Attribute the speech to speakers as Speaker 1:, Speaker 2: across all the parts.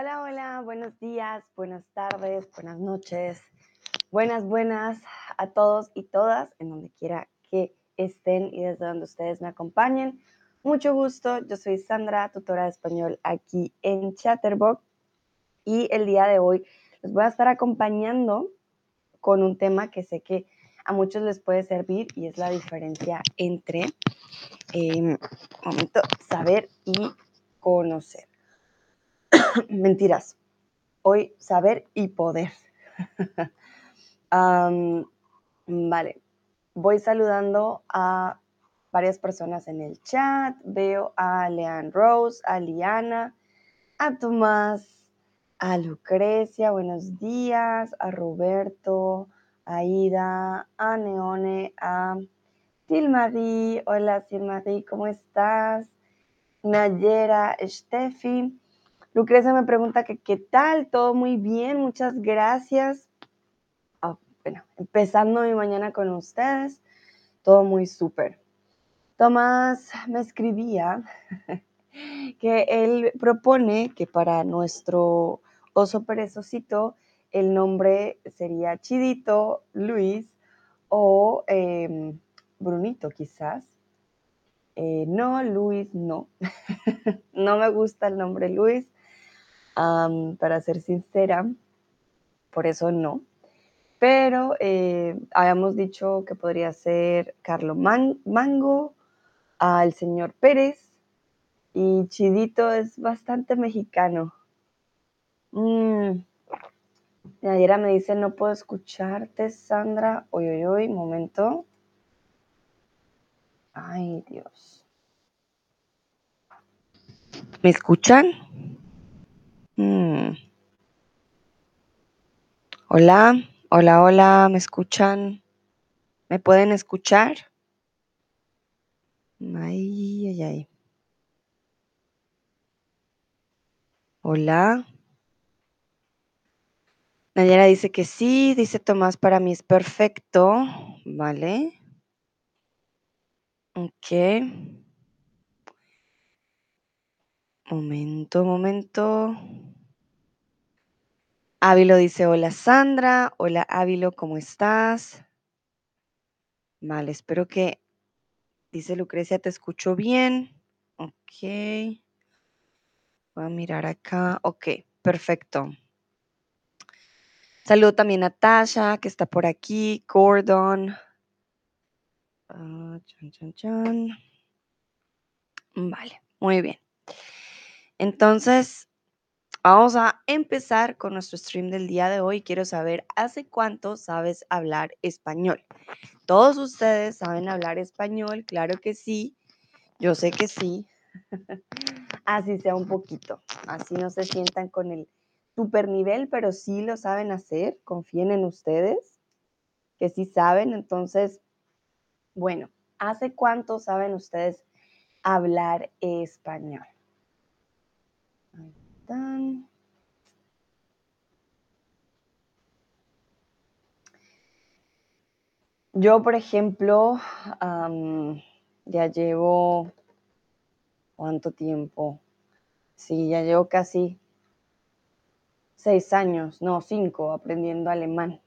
Speaker 1: Hola, hola, buenos días, buenas tardes, buenas noches, buenas, buenas a todos y todas, en donde quiera que estén y desde donde ustedes me acompañen. Mucho gusto, yo soy Sandra, tutora de español aquí en Chatterbox y el día de hoy les voy a estar acompañando con un tema que sé que a muchos les puede servir y es la diferencia entre eh, momento, saber y conocer. Mentiras. Hoy saber y poder. vale. Voy saludando a varias personas en el chat. Veo a Leanne Rose, a Liana, a Tomás, a Lucrecia, buenos días, a Roberto, a Ida, a Neone, a Silmarie, hola Silmarie, ¿cómo estás? Nayera, Steffi, Lucrecia me pregunta que qué tal, todo muy bien, muchas gracias. Oh, bueno, empezando mi mañana con ustedes, todo muy súper. Tomás me escribía que él propone que para nuestro oso perezosito el nombre sería Chidito, Luis o eh, Brunito quizás. Eh, no, Luis, no. no me gusta el nombre Luis para ser sincera, por eso no. Pero eh, habíamos dicho que podría ser Carlo Mango, al señor Pérez, y Chidito es bastante mexicano. Mm. Me dice, no puedo escucharte, Sandra. Oye, oye, oye, momento. Ay, Dios. ¿Me escuchan? Mm. Hola, hola, hola, ¿me escuchan? ¿Me pueden escuchar? Ay, ay, ay. Hola. Nayara dice que sí, dice Tomás, para mí es perfecto. Vale. Ok. Momento, momento. Ávilo dice, hola Sandra, hola Ávilo, ¿cómo estás? Vale, espero que, dice Lucrecia, te escucho bien. Ok. Voy a mirar acá. Ok, perfecto. Saludo también a Tasha, que está por aquí, Gordon. Ah, chan, chan, chan. Vale, muy bien. Entonces, Vamos a empezar con nuestro stream del día de hoy. Quiero saber, ¿hace cuánto sabes hablar español? ¿Todos ustedes saben hablar español? Claro que sí. Yo sé que sí. así sea un poquito. Así no se sientan con el super nivel, pero sí lo saben hacer. Confíen en ustedes, que sí saben. Entonces, bueno, ¿hace cuánto saben ustedes hablar español? Yo, por ejemplo, ya llevo, ¿cuánto tiempo? Sí, ya llevo casi seis años, no, cinco, aprendiendo alemán.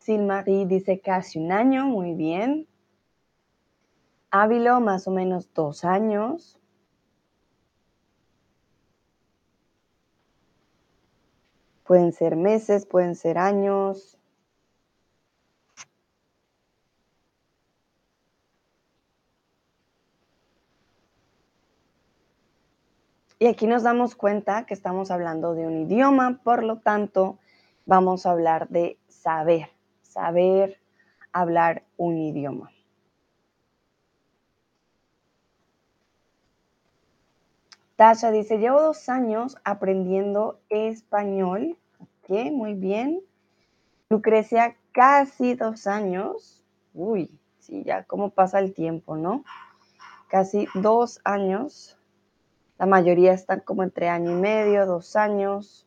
Speaker 1: Silmarie dice casi un año, muy bien. Ávilo, más o menos dos años. Pueden ser meses, pueden ser años. Y aquí nos damos cuenta que estamos hablando de un idioma, por lo tanto, vamos a hablar de saber, saber hablar un idioma. Tasha dice, llevo dos años aprendiendo español. Ok, muy bien. Lucrecia, casi dos años. Uy, sí, ya cómo pasa el tiempo, ¿no? Casi dos años. La mayoría están como entre año y medio, dos años.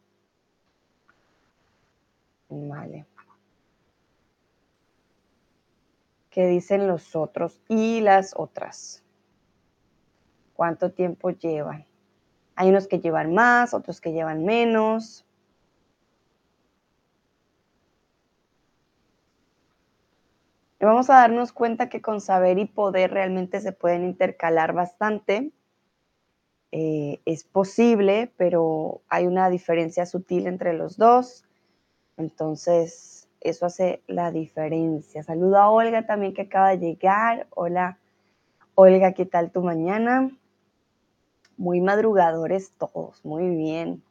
Speaker 1: Vale. ¿Qué dicen los otros y las otras? ¿Cuánto tiempo llevan? Hay unos que llevan más, otros que llevan menos. Vamos a darnos cuenta que con saber y poder realmente se pueden intercalar bastante. Eh, es posible, pero hay una diferencia sutil entre los dos. Entonces, eso hace la diferencia. Saludo a Olga también que acaba de llegar. Hola, Olga, ¿qué tal tu mañana? Muy madrugadores todos, muy bien.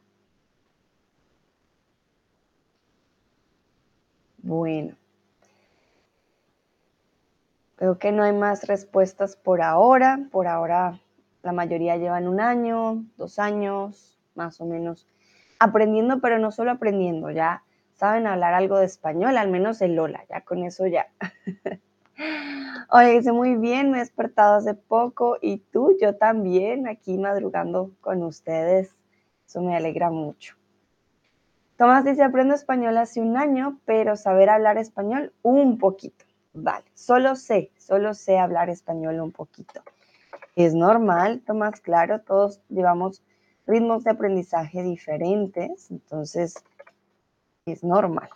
Speaker 1: Bueno. Creo que no hay más respuestas por ahora. Por ahora la mayoría llevan un año, dos años, más o menos, aprendiendo, pero no solo aprendiendo, ya saben hablar algo de español, al menos el Lola, ya con eso ya. Oye, hice muy bien, me he despertado hace poco y tú, yo también, aquí madrugando con ustedes. Eso me alegra mucho. Tomás dice, aprendo español hace un año, pero saber hablar español un poquito. Vale, solo sé, solo sé hablar español un poquito. Es normal, Tomás, claro, todos llevamos ritmos de aprendizaje diferentes, entonces es normal.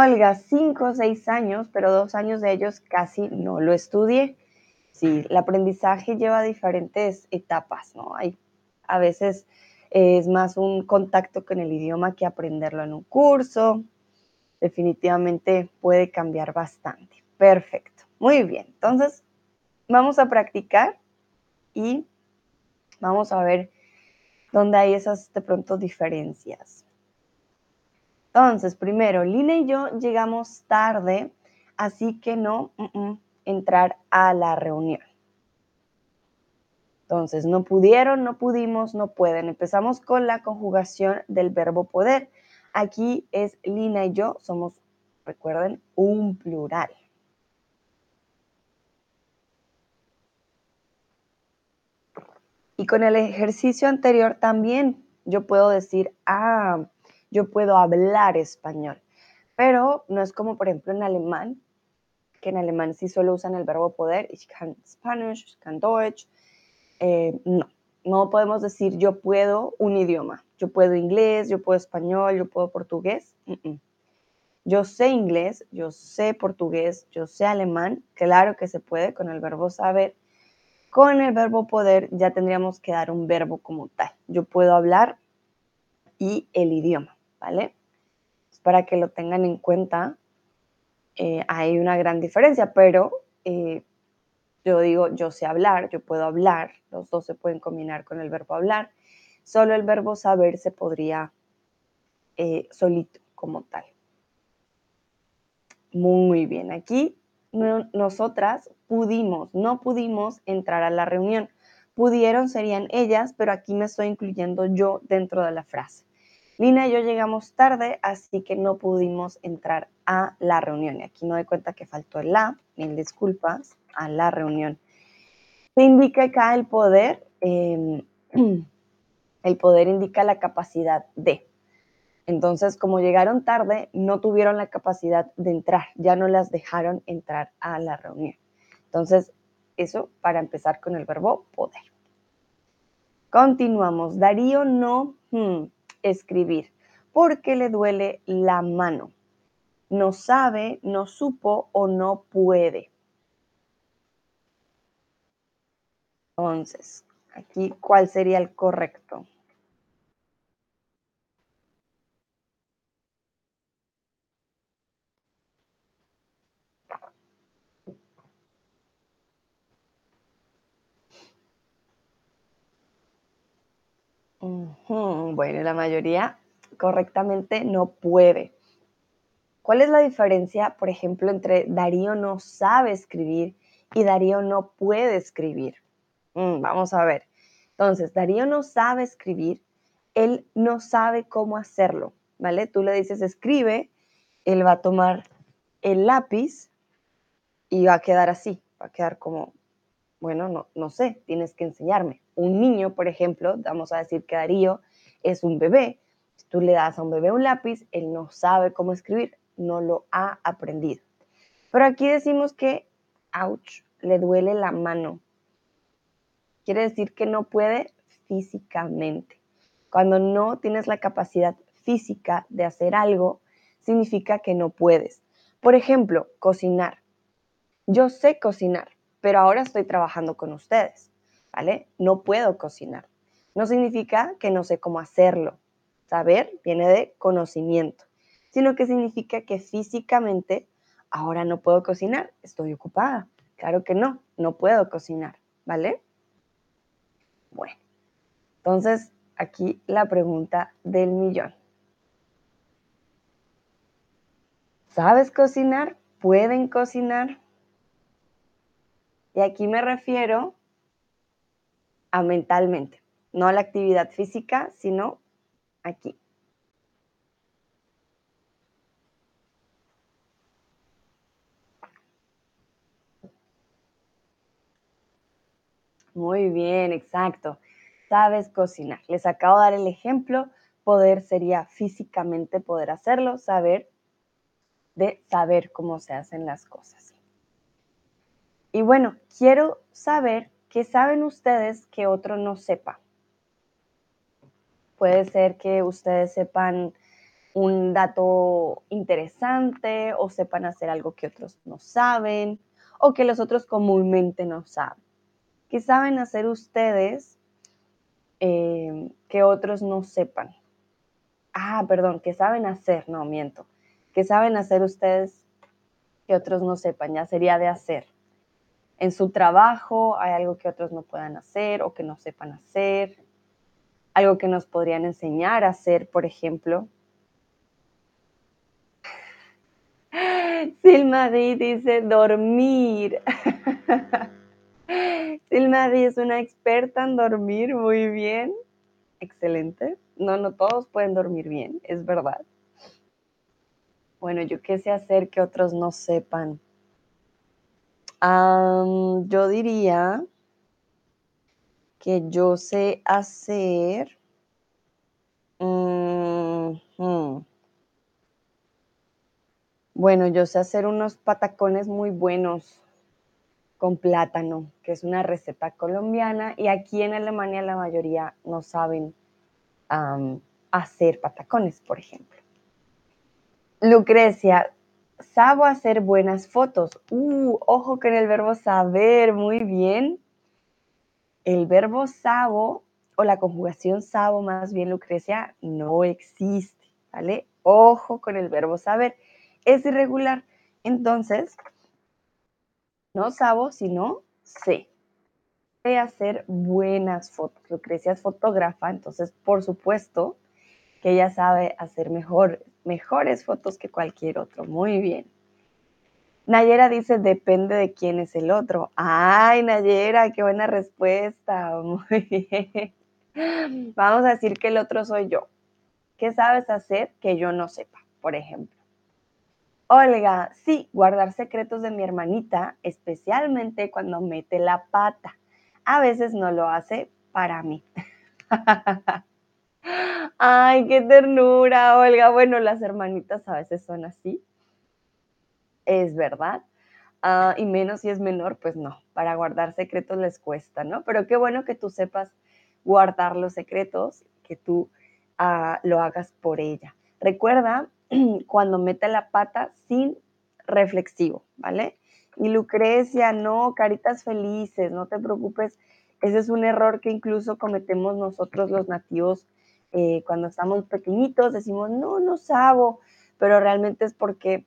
Speaker 1: Olga, cinco o seis años, pero dos años de ellos casi no lo estudié. Sí, el aprendizaje lleva diferentes etapas, ¿no? Hay, a veces es más un contacto con el idioma que aprenderlo en un curso. Definitivamente puede cambiar bastante. Perfecto. Muy bien. Entonces, vamos a practicar y vamos a ver dónde hay esas de pronto diferencias. Entonces, primero, Lina y yo llegamos tarde, así que no mm, mm, entrar a la reunión. Entonces, no pudieron, no pudimos, no pueden. Empezamos con la conjugación del verbo poder. Aquí es Lina y yo, somos, recuerden, un plural. Y con el ejercicio anterior también yo puedo decir, ah, yo puedo hablar español. Pero no es como, por ejemplo, en alemán, que en alemán sí solo usan el verbo poder, ich kann Spanish, ich kann Deutsch. Eh, no, no podemos decir yo puedo un idioma. Yo puedo inglés, yo puedo español, yo puedo portugués. Yo sé inglés, yo sé portugués, yo sé alemán. Claro que se puede con el verbo saber. Con el verbo poder ya tendríamos que dar un verbo como tal. Yo puedo hablar y el idioma. ¿Vale? Para que lo tengan en cuenta, eh, hay una gran diferencia, pero eh, yo digo, yo sé hablar, yo puedo hablar, los dos se pueden combinar con el verbo hablar, solo el verbo saber se podría eh, solito como tal. Muy bien, aquí nosotras pudimos, no pudimos entrar a la reunión. Pudieron serían ellas, pero aquí me estoy incluyendo yo dentro de la frase. Lina y yo llegamos tarde, así que no pudimos entrar a la reunión. Y aquí no doy cuenta que faltó el la, mil disculpas, a la reunión. Se indica acá el poder, em, el poder indica la capacidad de. Entonces, como llegaron tarde, no tuvieron la capacidad de entrar, ya no las dejaron entrar a la reunión. Entonces, eso para empezar con el verbo poder. Continuamos. Darío no, hmm, escribir, porque le duele la mano. No sabe, no supo o no puede. Entonces, aquí, ¿cuál sería el correcto? Bueno, la mayoría correctamente no puede. ¿Cuál es la diferencia, por ejemplo, entre Darío no sabe escribir y Darío no puede escribir? Mm, vamos a ver. Entonces, Darío no sabe escribir, él no sabe cómo hacerlo, ¿vale? Tú le dices escribe, él va a tomar el lápiz y va a quedar así, va a quedar como, bueno, no, no sé, tienes que enseñarme un niño, por ejemplo, vamos a decir que Darío es un bebé, si tú le das a un bebé un lápiz, él no sabe cómo escribir, no lo ha aprendido. Pero aquí decimos que, ouch, le duele la mano. quiere decir que no puede físicamente. Cuando no tienes la capacidad física de hacer algo, significa que no puedes. Por ejemplo, cocinar. Yo sé cocinar, pero ahora estoy trabajando con ustedes, ¿vale? No puedo cocinar. No significa que no sé cómo hacerlo. Saber viene de conocimiento, sino que significa que físicamente ahora no puedo cocinar, estoy ocupada. Claro que no, no puedo cocinar, ¿vale? Bueno, entonces aquí la pregunta del millón. ¿Sabes cocinar? ¿Pueden cocinar? Y aquí me refiero a mentalmente, no a la actividad física, sino aquí. Muy bien, exacto. Sabes cocinar. Les acabo de dar el ejemplo. Poder sería físicamente poder hacerlo, saber de saber cómo se hacen las cosas. Y bueno, quiero saber qué saben ustedes que otro no sepa. Puede ser que ustedes sepan un dato interesante o sepan hacer algo que otros no saben o que los otros comúnmente no saben. ¿Qué saben hacer ustedes eh, que otros no sepan? Ah, perdón, ¿qué saben hacer? No, miento. ¿Qué saben hacer ustedes que otros no sepan? Ya sería de hacer. En su trabajo hay algo que otros no puedan hacer o que no sepan hacer. Algo que nos podrían enseñar a hacer, por ejemplo. Silma dice dormir. Silmadi es una experta en dormir muy bien. Excelente. No, no todos pueden dormir bien, es verdad. Bueno, yo qué sé hacer que otros no sepan. Yo diría que yo sé hacer... Bueno, yo sé hacer unos patacones muy buenos con plátano, que es una receta colombiana y aquí en Alemania la mayoría no saben hacer patacones, por ejemplo. Lucrecia, sabo hacer buenas fotos. Uh, ojo con el verbo saber, muy bien. El verbo sabo o la conjugación sabo más bien, Lucrecia, no existe, ¿vale? Ojo con el verbo saber. Es irregular. Entonces, no sabo, sino sé. Sé hacer buenas fotos. Lucrecia es fotógrafa, entonces por supuesto que ella sabe hacer mejor, mejores fotos que cualquier otro. Muy bien. Nayera dice, depende de quién es el otro. Ay, Nayera, qué buena respuesta. Muy bien. Vamos a decir que el otro soy yo. ¿Qué sabes hacer que yo no sepa, por ejemplo? Olga, sí, guardar secretos de mi hermanita, especialmente cuando mete la pata. A veces no lo hace para mí. Ay, qué ternura, Olga. Bueno, las hermanitas a veces son así. Es verdad. Ah, y menos si es menor, pues no. Para guardar secretos les cuesta, ¿no? Pero qué bueno que tú sepas guardar los secretos, que tú ah, lo hagas por ella. Recuerda cuando mete la pata sin reflexivo, ¿vale? Y Lucrecia, no, caritas felices, no te preocupes. Ese es un error que incluso cometemos nosotros los nativos eh, cuando estamos pequeñitos. Decimos, no, no sabo, pero realmente es porque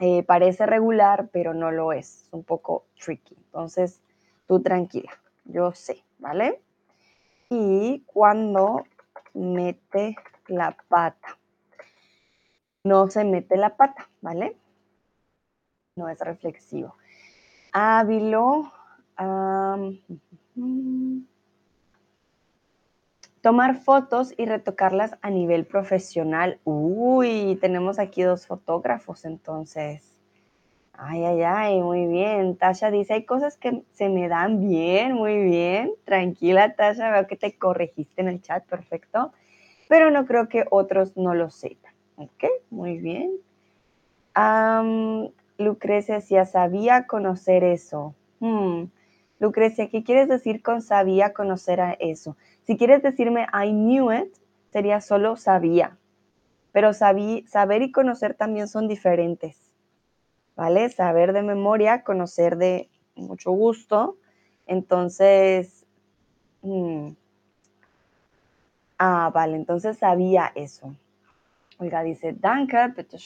Speaker 1: eh, parece regular, pero no lo es. Es un poco tricky. Entonces, tú tranquila, yo sé, ¿vale? Y cuando mete la pata no se mete la pata, ¿vale? No es reflexivo. Ávilo. Tomar fotos y retocarlas a nivel profesional. Uy, tenemos aquí dos fotógrafos entonces. Ay, ay, ay, muy bien. Tasha dice, hay cosas que se me dan bien, muy bien. Tranquila, Tasha, veo que te corregiste en el chat, perfecto. Pero no creo que otros no lo sepan. Ok, muy bien. Lucrecia decía, sabía conocer eso. Hmm, Lucrecia, ¿qué quieres decir con sabía conocer a eso? Si quieres decirme I knew it, sería solo sabía. Pero saber y conocer también son diferentes. ¿Vale? Saber de memoria, conocer de mucho gusto. Entonces, mm, ah, vale, entonces sabía eso. Oiga, dice, danke, bitte.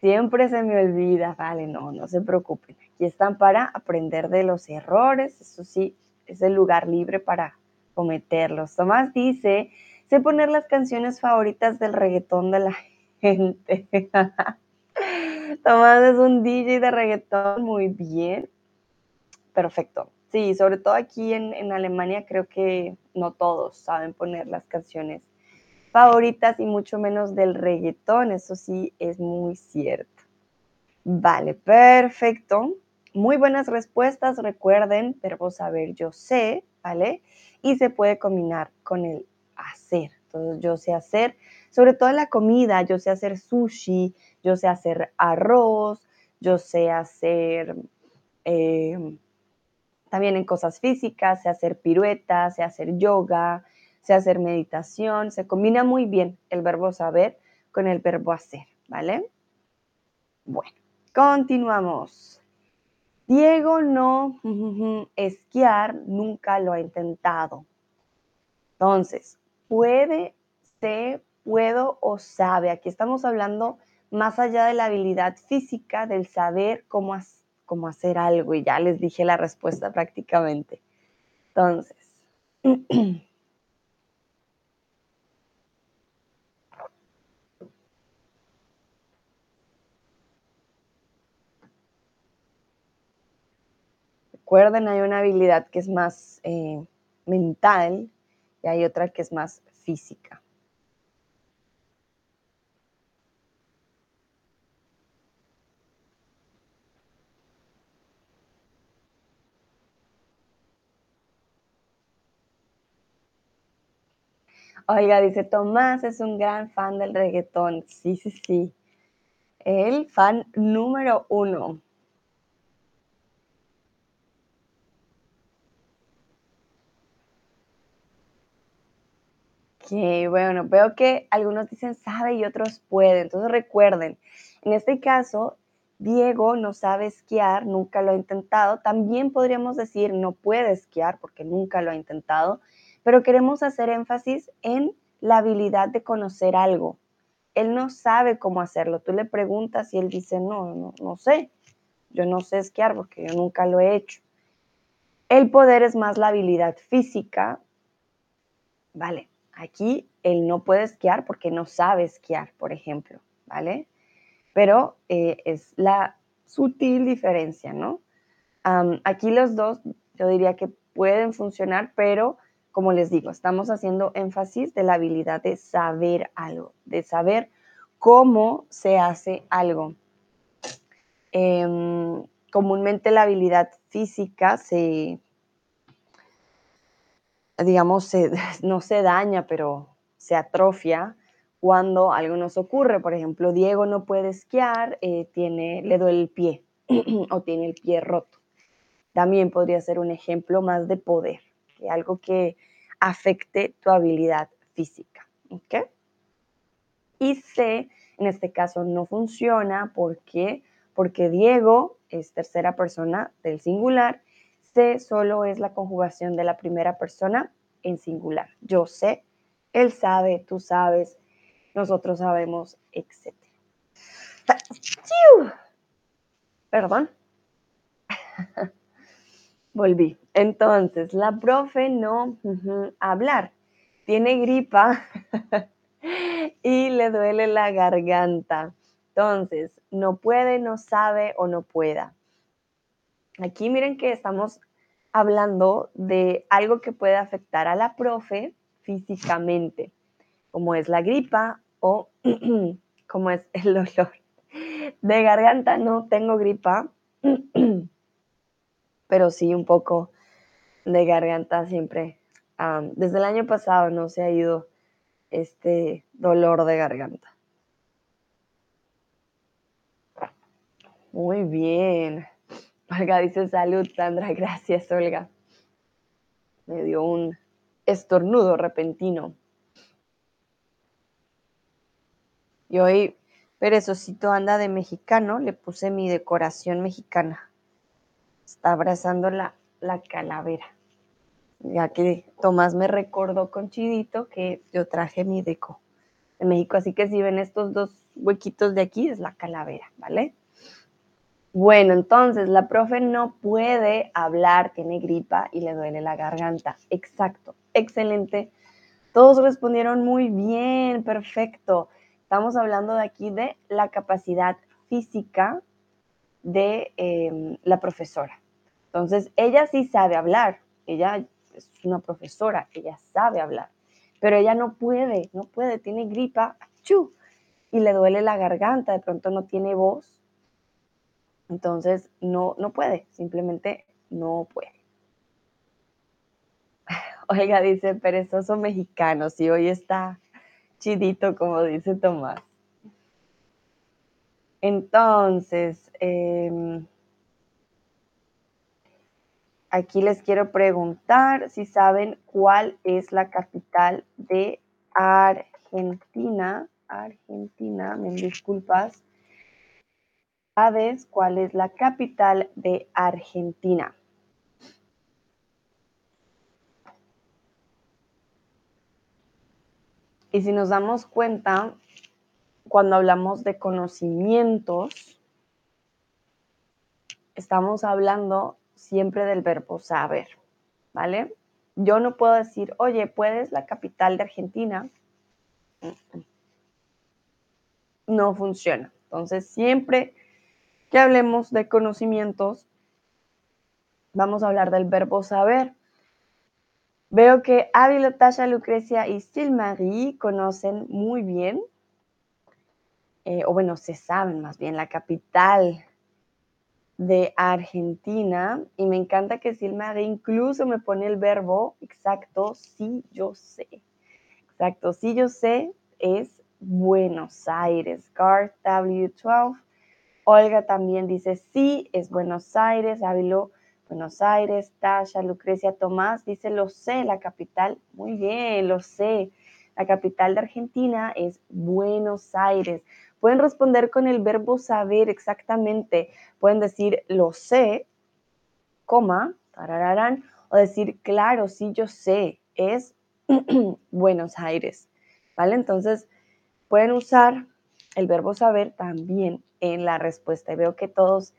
Speaker 1: Siempre se me olvida, vale, no, no se preocupen. Aquí están para aprender de los errores, eso sí, es el lugar libre para cometerlos. Tomás dice, sé poner las canciones favoritas del reggaetón de la gente. Tomás es un DJ de reggaetón, muy bien. Perfecto. Sí, sobre todo aquí en, Alemania creo que no todos saben poner las canciones favoritas y mucho menos del reggaetón, eso sí es muy cierto. Vale, perfecto. Muy buenas respuestas, recuerden, verbo saber yo sé, ¿vale? Y se puede combinar con el hacer. Entonces yo sé hacer, sobre todo la comida, yo sé hacer sushi, yo sé hacer arroz, yo sé hacer eh, también en cosas físicas, sé hacer piruetas, sé hacer yoga, sé hacer meditación, se combina muy bien el verbo saber con el verbo hacer, ¿vale? Bueno, continuamos. Diego no esquiar, nunca lo ha intentado. Entonces, puede, sé, puedo o sabe. Aquí estamos hablando más allá de la habilidad física, del saber cómo, cómo hacer algo. Y ya les dije la respuesta prácticamente. Entonces, Recuerden, hay una habilidad que es más eh, mental y hay otra que es más física. Oiga, dice Tomás es un gran fan del reggaetón. Sí, sí, sí. El fan número uno. Ok, bueno, veo que algunos dicen sabe y otros puede. Entonces recuerden, en este caso, Diego no sabe esquiar, nunca lo ha intentado. También podríamos decir no puede esquiar porque nunca lo ha intentado, pero queremos hacer énfasis en la habilidad de conocer algo. Él no sabe cómo hacerlo. Tú le preguntas y él dice, no, no, no sé. Yo no sé esquiar porque yo nunca lo he hecho. El poder es más la habilidad física. Vale, Aquí él no puede esquiar porque no sabe esquiar, por ejemplo, ¿vale? Pero eh, es la sutil diferencia, ¿no? aquí los dos yo diría que pueden funcionar, pero como les digo, estamos haciendo énfasis de la habilidad de saber algo, de saber cómo se hace algo. Em, comúnmente la habilidad física se, digamos, no se daña, pero se atrofia cuando algo nos ocurre. Por ejemplo, Diego no puede esquiar, eh, tiene, le duele el pie o tiene el pie roto. También podría ser un ejemplo más de poder, que algo que afecte tu habilidad física. ¿ok? Y C, en este caso, no funciona porque, porque Diego es tercera persona del singular sé solo es la conjugación de la primera persona en singular. Yo sé, él sabe, tú sabes, nosotros sabemos, etc. Perdón. Volví. Entonces, la profe no hablar. Tiene gripa y le duele la garganta. Entonces, no puede, no sabe o no pueda. Aquí miren que estamos hablando de algo que puede afectar a la profe físicamente, como es la gripa o como es el dolor de garganta. No tengo gripa, pero sí un poco de garganta siempre. desde el año pasado no se ha ido este dolor de garganta. Muy bien. Olga dice salud, Sandra. Gracias, Olga. Me dio un estornudo repentino. Y hoy Perezocito anda de mexicano, le puse mi decoración mexicana. Está abrazando la, la calavera. Ya que Tomás me recordó con Chidito que yo traje mi deco de México. Así que si ven estos dos huequitos de aquí, es la calavera, ¿vale? Bueno, entonces la profe no puede hablar, tiene gripa y le duele la garganta. Exacto, excelente. Todos respondieron muy bien, perfecto. Estamos hablando de aquí de la capacidad física de em, la profesora. Entonces, ella sí sabe hablar, ella es una profesora, ella sabe hablar, pero ella no puede, no puede, tiene gripa, ¡chu! y le duele la garganta, de pronto no tiene voz, entonces no, no puede, simplemente no puede. Oiga, dice perezoso mexicano, si hoy está chidito, como dice Tomás. Entonces, em, aquí les quiero preguntar si saben cuál es la capital de Argentina. Argentina, me disculpas. ¿Sabes cuál es la capital de Argentina? Y si nos damos cuenta, cuando hablamos de conocimientos, estamos hablando siempre del verbo saber, ¿vale? Yo no puedo decir, oye, ¿puedes la capital de Argentina? No funciona. Entonces, siempre que hablemos de conocimientos, vamos a hablar del verbo saber. Veo que Ávila, Tasha, Lucrecia y Silmarie conocen muy bien, eh, o bueno, se saben más bien, la capital de Argentina. Y me encanta que Silmarie incluso me pone el verbo exacto, sí, yo sé. Exacto, sí, yo sé, es Buenos Aires. Garth W12. Olga también dice sí, es Buenos Aires. Ávila Buenos Aires, Tasha, Lucrecia, Tomás, dice, lo sé, la capital, muy bien, lo sé. La capital de Argentina es Buenos Aires. Pueden responder con el verbo saber exactamente. Pueden decir, lo sé, coma, tarararán, o decir, claro, sí, yo sé, es Buenos Aires. ¿Vale? Entonces, pueden usar el verbo saber también en la respuesta. Y veo que todos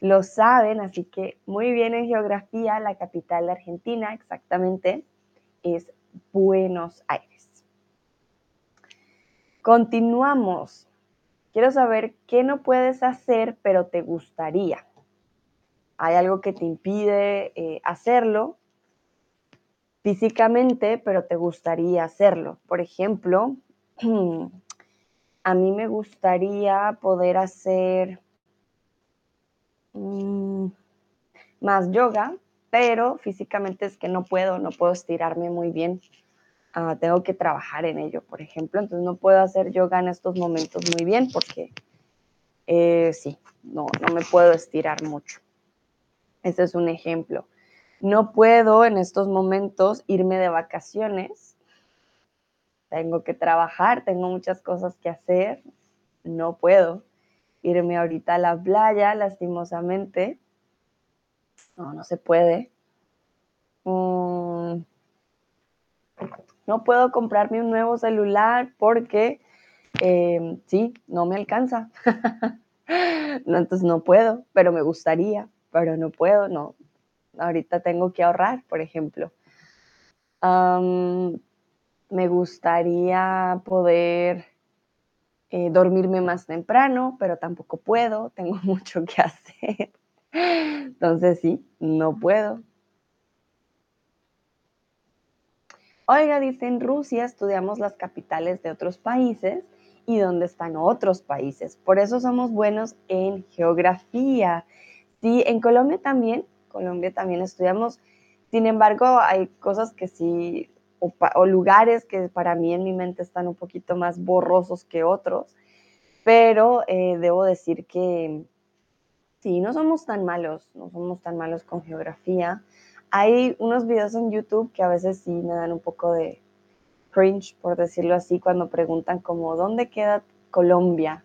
Speaker 1: lo saben, así que muy bien en geografía, la capital de Argentina exactamente es Buenos Aires. Continuamos. Quiero saber qué no puedes hacer, pero te gustaría. Hay algo que te impide eh, hacerlo físicamente, pero te gustaría hacerlo. Por ejemplo, a mí me gustaría poder hacer Mm, más yoga, pero físicamente es que no puedo, no puedo estirarme muy bien. Ah, tengo que trabajar en ello, por ejemplo, entonces no puedo hacer yoga en estos momentos muy bien porque eh, sí, no, no me puedo estirar mucho. Ese es un ejemplo. No puedo en estos momentos irme de vacaciones. Tengo que trabajar, tengo muchas cosas que hacer. No puedo irme ahorita a la playa, lastimosamente. No, no se puede. Mm, no puedo comprarme un nuevo celular porque, em, sí, no me alcanza. entonces no puedo, pero me gustaría, pero no puedo, no. Ahorita tengo que ahorrar, por ejemplo. Me gustaría poder eh, dormirme más temprano, pero tampoco puedo, tengo mucho que hacer. Entonces sí, no puedo. Oiga, dice, en Rusia estudiamos las capitales de otros países y dónde están otros países. Por eso somos buenos en geografía. Sí, en Colombia también, Colombia también estudiamos. Sin embargo, hay cosas que sí o, lugares que para mí en mi mente están un poquito más borrosos que otros, pero eh, debo decir que Sí, no somos tan malos, no somos tan malos con geografía. Hay unos videos en YouTube que a veces sí me dan un poco de cringe, por decirlo así, cuando preguntan como, ¿dónde queda Colombia?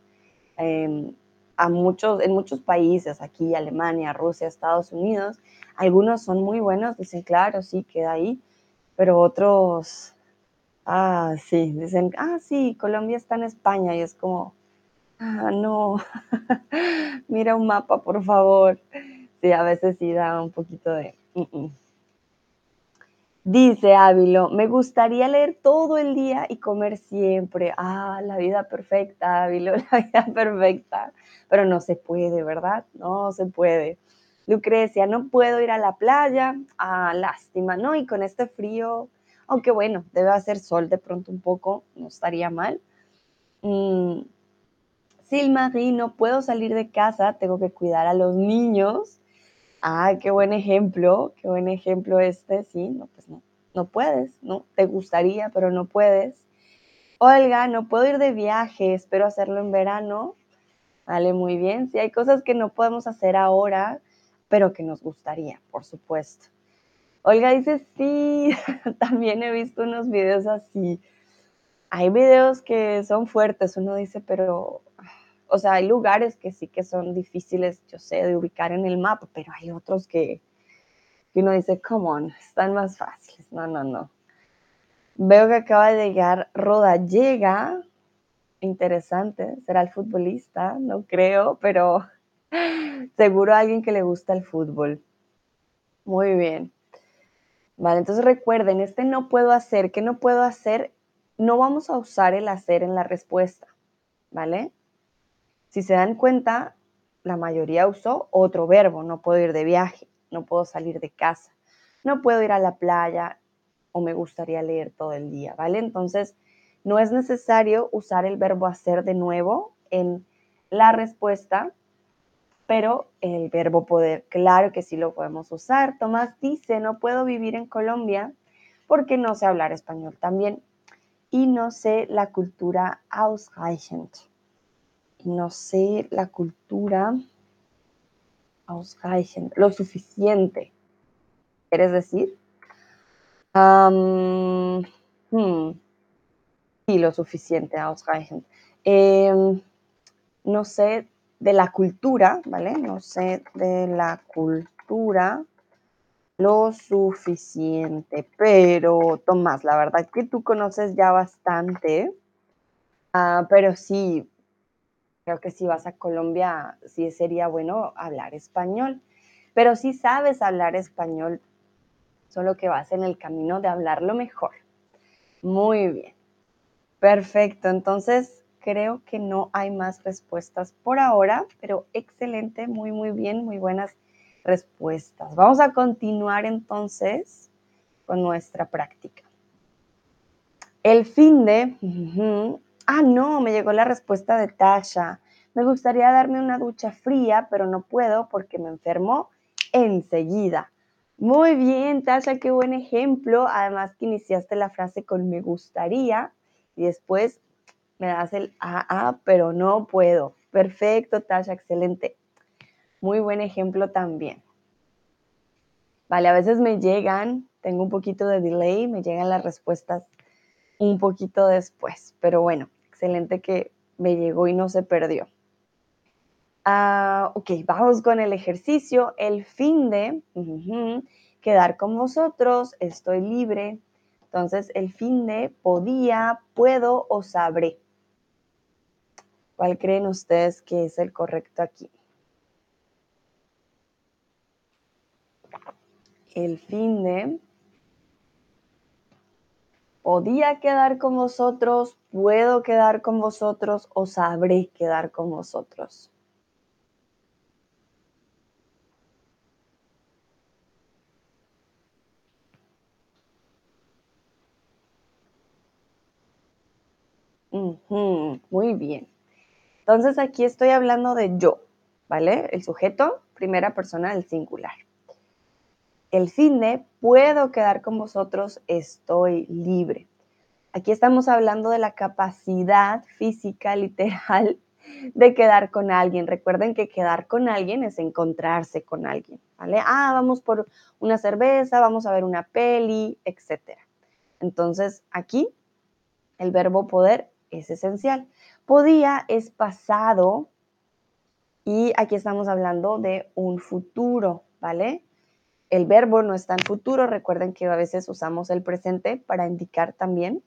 Speaker 1: Em, a muchos, en muchos países, aquí Alemania, Rusia, Estados Unidos, algunos son muy buenos, dicen, claro, sí, queda ahí, pero otros, ah, sí, dicen, ah, sí, Colombia está en España y es como, ah, no, mira un mapa, por favor. Sí, a veces sí da un poquito de... Dice Ávilo, me gustaría leer todo el día y comer siempre. Ah, la vida perfecta, Ávilo, la vida perfecta. Pero no se puede, ¿verdad? No se puede. Lucrecia, no puedo ir a la playa. Ah, lástima, ¿no? Y con este frío, aunque bueno, debe hacer sol de pronto un poco, no estaría mal. Mm. Silmarie, no puedo salir de casa, tengo que cuidar a los niños. Ah, qué buen ejemplo, qué buen ejemplo este, sí, no, pues no, no puedes, ¿no? Te gustaría, pero no puedes. Olga, no puedo ir de viaje, espero hacerlo en verano. Vale, muy bien. Sí, hay cosas que no podemos hacer ahora, pero que nos gustaría, por supuesto. Olga dice, sí, también he visto unos videos así. Hay videos que son fuertes, uno dice, pero o sea, hay lugares que sí que son difíciles, yo sé, de ubicar en el mapa, pero hay otros que, uno dice, come on, están más fáciles. No, no, no. Veo que acaba de llegar Rodallega. Interesante, será el futbolista, no creo, pero seguro alguien que le gusta el fútbol. Muy bien. Vale, entonces recuerden, este no puedo hacer, ¿qué no puedo hacer? No vamos a usar el hacer en la respuesta, ¿vale? Si se dan cuenta, la mayoría usó otro verbo, no puedo ir de viaje, no puedo salir de casa, no puedo ir a la playa o me gustaría leer todo el día, ¿vale? Entonces, no es necesario usar el verbo hacer de nuevo en la respuesta, pero el verbo poder, claro que sí lo podemos usar. Tomás dice, no puedo vivir en Colombia porque no sé hablar español también y no sé la cultura ausreichend no sé la cultura ausreichend, lo suficiente. ¿Quieres decir? Hmm, sí, lo suficiente, ausreichend. Em, no sé de la cultura, ¿vale? No sé de la cultura lo suficiente, pero Tomás, la verdad que tú conoces ya bastante, ah, pero sí, creo que si vas a Colombia, sí sería bueno hablar español. Pero si sabes hablar español, solo que vas en el camino de hablarlo mejor. Muy bien. Perfecto. Entonces, creo que no hay más respuestas por ahora, pero excelente, muy, muy bien, muy buenas respuestas. Vamos a continuar entonces con nuestra práctica. El fin de, Ah, no, me llegó la respuesta de Tasha. Me gustaría darme una ducha fría, pero no puedo porque me enfermo enseguida. Muy bien, Tasha, qué buen ejemplo. Además que iniciaste la frase con me gustaría y después me das el ah, ah, pero no puedo. Perfecto, Tasha, excelente. Muy buen ejemplo también. Vale, a veces me llegan, tengo un poquito de delay, me llegan las respuestas un poquito después, pero bueno, excelente que me llegó y no se perdió. Ah, ok, vamos con el ejercicio. El fin de quedar con vosotros, estoy libre. Entonces, el fin de podía, puedo o sabré. ¿Cuál creen ustedes que es el correcto aquí? El fin de podía quedar con vosotros, puedo quedar con vosotros o sabré quedar con vosotros. muy bien. Entonces aquí estoy hablando de yo, ¿vale? El sujeto, primera persona del singular el fin de puedo quedar con vosotros, estoy libre. Aquí estamos hablando de la capacidad física, literal, de quedar con alguien. Recuerden que quedar con alguien es encontrarse con alguien, ¿vale? Ah, vamos por una cerveza, vamos a ver una peli, etc. Entonces, aquí el verbo poder es esencial. Podía es pasado y aquí estamos hablando de un futuro, ¿vale? El verbo no está en futuro, recuerden que a veces usamos el presente para indicar también,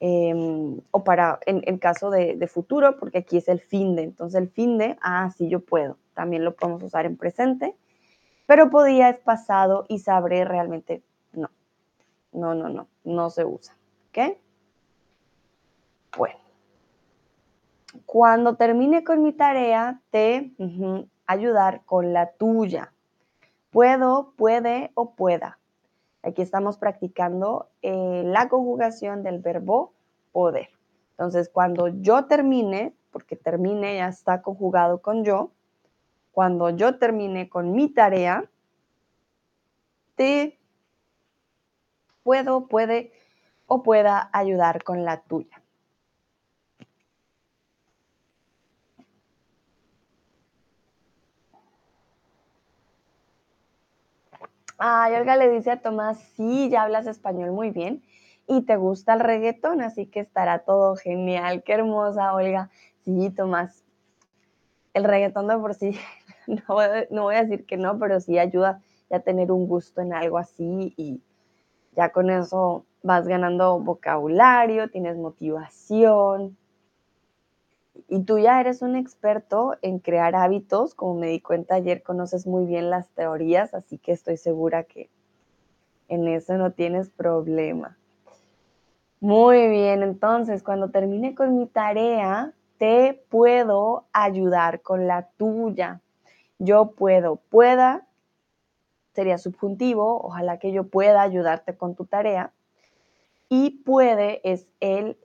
Speaker 1: em, o para, en, caso de, de, futuro, porque aquí es el fin de, entonces el fin de, ah, sí, yo puedo, también lo podemos usar en presente, pero podía es pasado y sabré realmente no, no, no, no, no se usa, ¿ok? Bueno, cuando termine con mi tarea, te ayudar con la tuya. Puedo, puede o pueda. Aquí estamos practicando eh, la conjugación del verbo poder. Entonces, cuando yo termine, porque termine ya está conjugado con yo, cuando yo termine con mi tarea, te puedo, puede o pueda ayudar con la tuya. Ay, Olga le dice a Tomás, sí, ya hablas español muy bien y te gusta el reggaetón, así que estará todo genial. Qué hermosa, Olga. Sí, Tomás. El reggaetón de por sí, no, no voy a decir que no, pero sí ayuda a tener un gusto en algo así y ya con eso vas ganando vocabulario, tienes motivación, y tú ya eres un experto en crear hábitos, como me di cuenta ayer, conoces muy bien las teorías, así que estoy segura que en eso no tienes problema. Muy bien, entonces cuando termine con mi tarea, te puedo ayudar con la tuya. Yo puedo, pueda, sería subjuntivo, ojalá que yo pueda ayudarte con tu tarea. Y puede es él,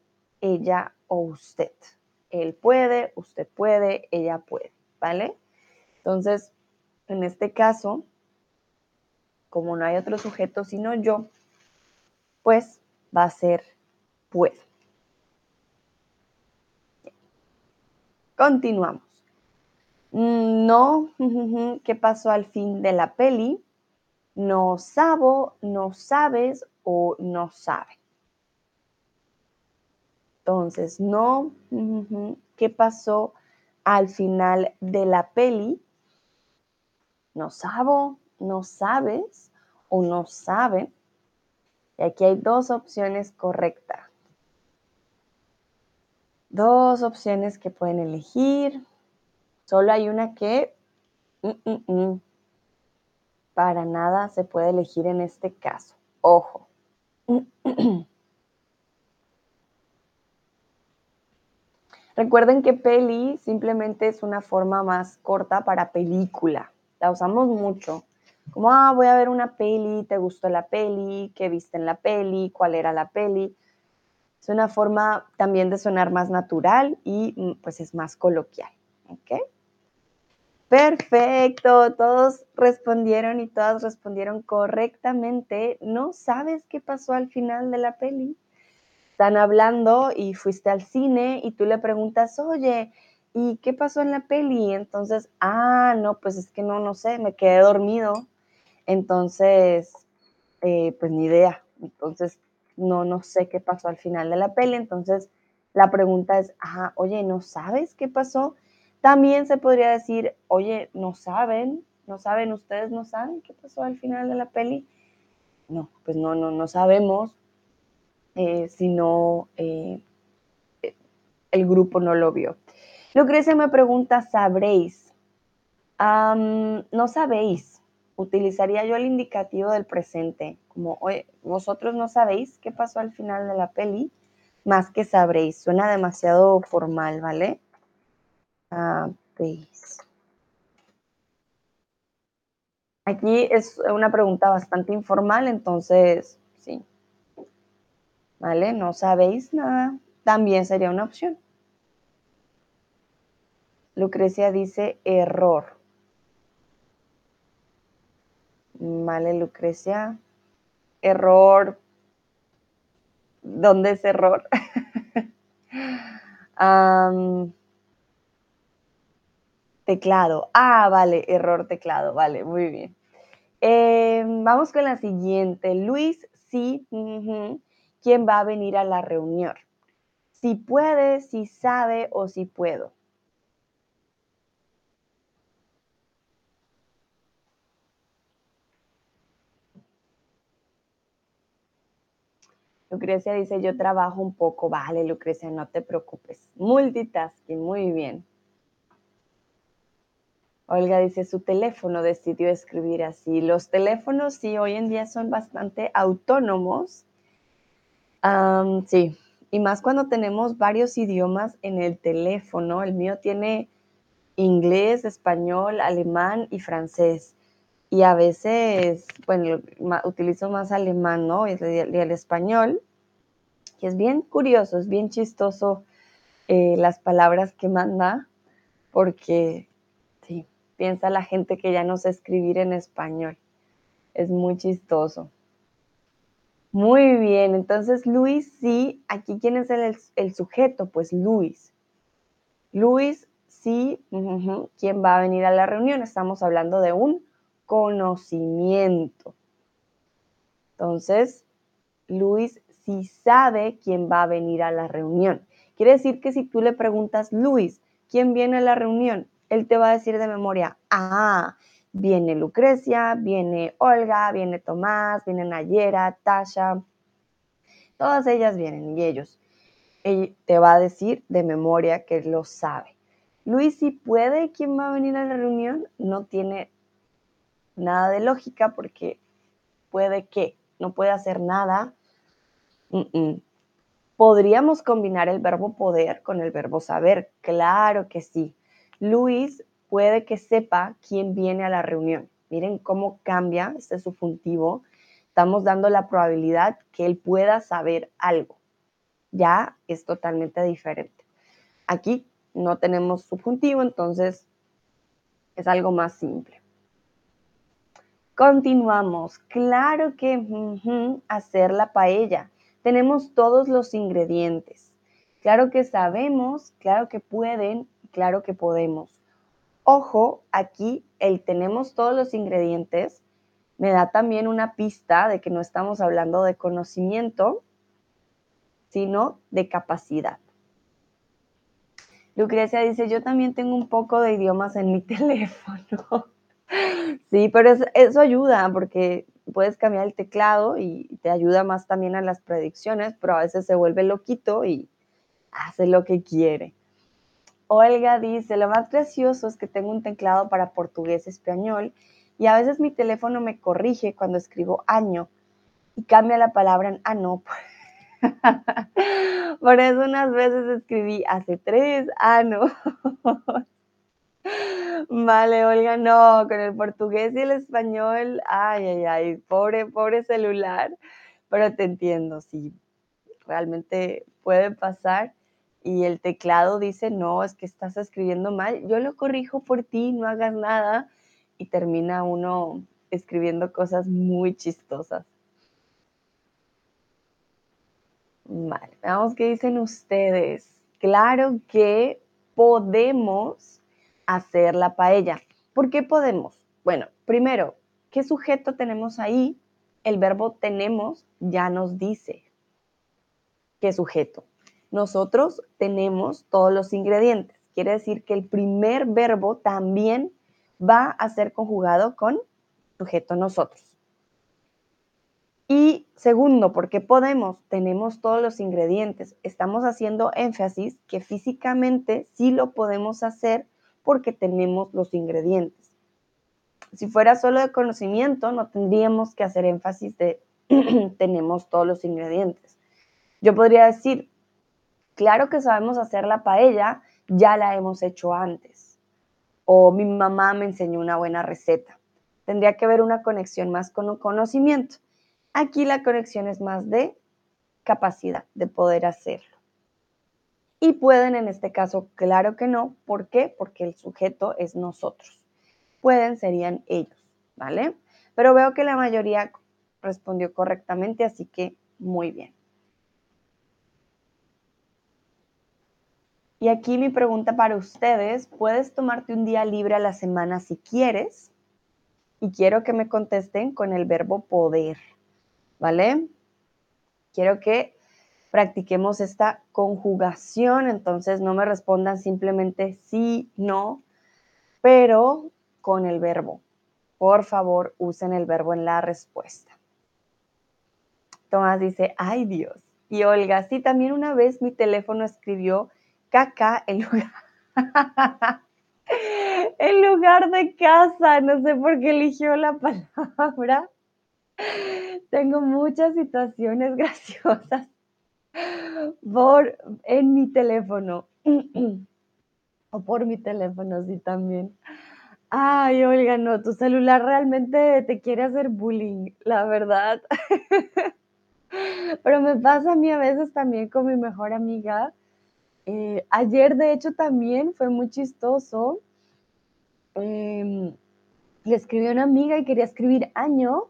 Speaker 1: ella o usted. Él puede, usted puede, ella puede, ¿vale? Entonces, en este caso, como no hay otro sujeto sino yo, pues va a ser puede. Continuamos. No, ¿qué pasó al fin de la peli? No sabo, no sabes o no sabe. Entonces, no, ¿qué pasó al final de la peli? No sabo, no sabes o no sabe. Y aquí hay dos opciones correctas. Dos opciones que pueden elegir. Solo hay una que para nada se puede elegir en este caso. Ojo. Recuerden que peli simplemente es una forma más corta para película. La usamos mucho. Como, ah, voy a ver una peli, ¿te gustó la peli? ¿Qué viste en la peli? ¿Cuál era la peli? Es una forma también de sonar más natural y mm, pues es más coloquial. ¿Ok? Perfecto, todos respondieron y todas respondieron correctamente. ¿No sabes qué pasó al final de la peli? Están hablando y fuiste al cine y tú le preguntas, oye, ¿y qué pasó en la peli? Entonces, ah, no, pues es que no, no sé, me quedé dormido. Entonces, eh, pues ni idea. Entonces, no, no sé qué pasó al final de la peli. Entonces, la pregunta es, ah, oye, ¿no sabes qué pasó? También se podría decir, oye, ¿no saben? ¿No saben? ¿Ustedes no saben qué pasó al final de la peli? No, pues no, no, no sabemos eh, si no eh, el grupo no lo vio. Lucrecia me pregunta, ¿sabréis? no sabéis. Utilizaría yo el indicativo del presente, como, vosotros no sabéis qué pasó al final de la peli, más que sabréis. Suena demasiado formal, ¿vale? Aquí es una pregunta bastante informal, entonces, sí, ¿vale? No sabéis nada, también sería una opción. Lucrecia dice error. Vale, Lucrecia. Error. ¿Dónde es error? Teclado. Ah, vale, error teclado. Vale, muy bien. Eh, vamos con la siguiente. Luis, sí. ¿Quién va a venir a la reunión? Si puede, si sabe o si puedo. Lucrecia dice, yo trabajo un poco. Vale, Lucrecia, no te preocupes. Multitasking, muy bien. Olga dice, su teléfono decidió escribir así. Los teléfonos sí, hoy en día son bastante autónomos. Sí, y más cuando tenemos varios idiomas en el teléfono. El mío tiene inglés, español, alemán y francés. Y a veces, bueno, utilizo más alemán, ¿no? Y el, español. Y es bien curioso, es bien chistoso eh, las palabras que manda, porque piensa la gente que ya no sé escribir en español. Es muy chistoso. Muy bien, entonces Luis, sí, aquí quién es el, sujeto, pues Luis. Luis, sí, ¿quién va a venir a la reunión? Estamos hablando de un conocimiento. Entonces, Luis sí sabe quién va a venir a la reunión. Quiere decir que si tú le preguntas, Luis, ¿quién viene a la reunión? él te va a decir de memoria, ah, viene Lucrecia, viene Olga, viene Tomás, viene Nayera, Tasha, todas ellas vienen y ellos. Él te va a decir de memoria que lo sabe. Luis, si puede, ¿quién va a venir a la reunión? No tiene nada de lógica porque puede que, no puede hacer nada. ¿Podríamos combinar el verbo poder con el verbo saber? Claro que sí. Luis puede que sepa quién viene a la reunión. Miren cómo cambia este subjuntivo. Estamos dando la probabilidad que él pueda saber algo. Ya es totalmente diferente. Aquí no tenemos subjuntivo, entonces es algo más simple. Continuamos. Claro que hacer la paella. Tenemos todos los ingredientes. Claro que sabemos, claro que pueden claro que podemos. Ojo, aquí el tenemos todos los ingredientes me da también una pista de que no estamos hablando de conocimiento, sino de capacidad. Lucrecia dice, yo también tengo un poco de idiomas en mi teléfono. sí, pero eso, ayuda porque puedes cambiar el teclado y te ayuda más también a las predicciones, pero a veces se vuelve loquito y hace lo que quiere. Olga dice, lo más gracioso es que tengo un teclado para portugués español y a veces mi teléfono me corrige cuando escribo año y cambia la palabra en ano. Por eso unas veces escribí hace tres años. Vale, Olga, no, con el portugués y el español, ay, ay, ay, pobre, pobre celular, pero te entiendo, sí, realmente puede pasar y el teclado dice, no, es que estás escribiendo mal, yo lo corrijo por ti, no hagas nada, y termina uno escribiendo cosas muy chistosas. Vale, veamos qué dicen ustedes. Claro que podemos hacer la paella. ¿Por qué podemos? Bueno, primero, ¿qué sujeto tenemos ahí? El verbo tenemos ya nos dice qué sujeto nosotros tenemos todos los ingredientes. Quiere decir que el primer verbo también va a ser conjugado con sujeto nosotros. Y segundo, porque podemos, tenemos todos los ingredientes. Estamos haciendo énfasis que físicamente sí lo podemos hacer porque tenemos los ingredientes. Si fuera solo de conocimiento, no tendríamos que hacer énfasis de tenemos todos los ingredientes. Yo podría decir, Claro que sabemos hacer la paella, ya la hemos hecho antes. O mi mamá me enseñó una buena receta. Tendría que haber una conexión más con conocimiento. Aquí la conexión es más de capacidad de poder hacerlo. Y pueden en este caso, claro que no. ¿Por qué? Porque el sujeto es nosotros. Pueden serían ellos, ¿vale? Pero veo que la mayoría respondió correctamente, así que muy bien. Y aquí mi pregunta para ustedes, puedes tomarte un día libre a la semana si quieres. Y quiero que me contesten con el verbo poder, ¿vale? Quiero que practiquemos esta conjugación, entonces no me respondan simplemente sí, no, pero con el verbo. Por favor, usen el verbo en la respuesta. Tomás dice, ay Dios. Y Olga, sí, también una vez mi teléfono escribió caca en lugar, en lugar de casa. No sé por qué eligió la palabra. Tengo muchas situaciones graciosas por en mi teléfono. o por mi teléfono, sí, también. Ay, Olga, no, tu celular realmente te quiere hacer bullying, la verdad. Pero me pasa a mí a veces también con mi mejor amiga. Eh, ayer, de hecho, también fue muy chistoso. Em, le escribió una amiga y quería escribir año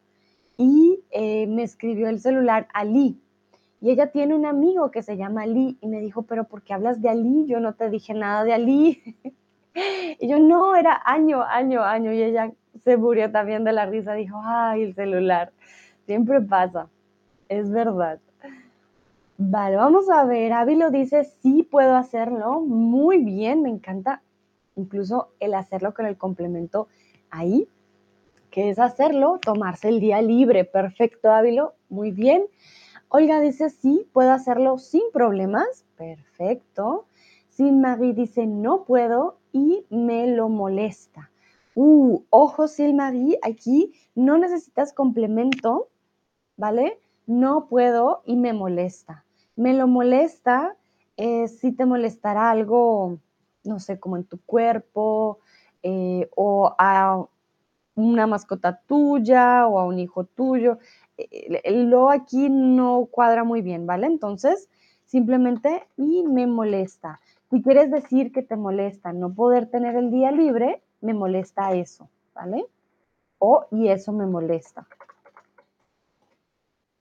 Speaker 1: y eh, me escribió el celular Ali. Y ella tiene un amigo que se llama Ali y me dijo, pero ¿por qué hablas de Ali? Yo no te dije nada de Ali. y yo, no, era año, año, año. Y ella se murió también de la risa, dijo, ay, el celular. Siempre pasa, es verdad. Vale, vamos a ver, lo dice, sí puedo hacerlo, muy bien, me encanta incluso el hacerlo con el complemento ahí, que es hacerlo, tomarse el día libre, perfecto Ávilo, muy bien. Olga dice, sí, puedo hacerlo sin problemas. Perfecto. Sin Marie dice, no puedo y me lo molesta. Uh, ojo, Sil Marie, aquí no necesitas complemento, ¿vale? No puedo y me molesta. Me lo molesta eh, si te molestará algo, no sé, como en tu cuerpo eh, o a una mascota tuya o a un hijo tuyo el lo aquí no cuadra muy bien, ¿vale? Entonces, simplemente y me molesta. Si quieres decir que te molesta no poder tener el día libre, me molesta eso, ¿vale? O y eso me molesta.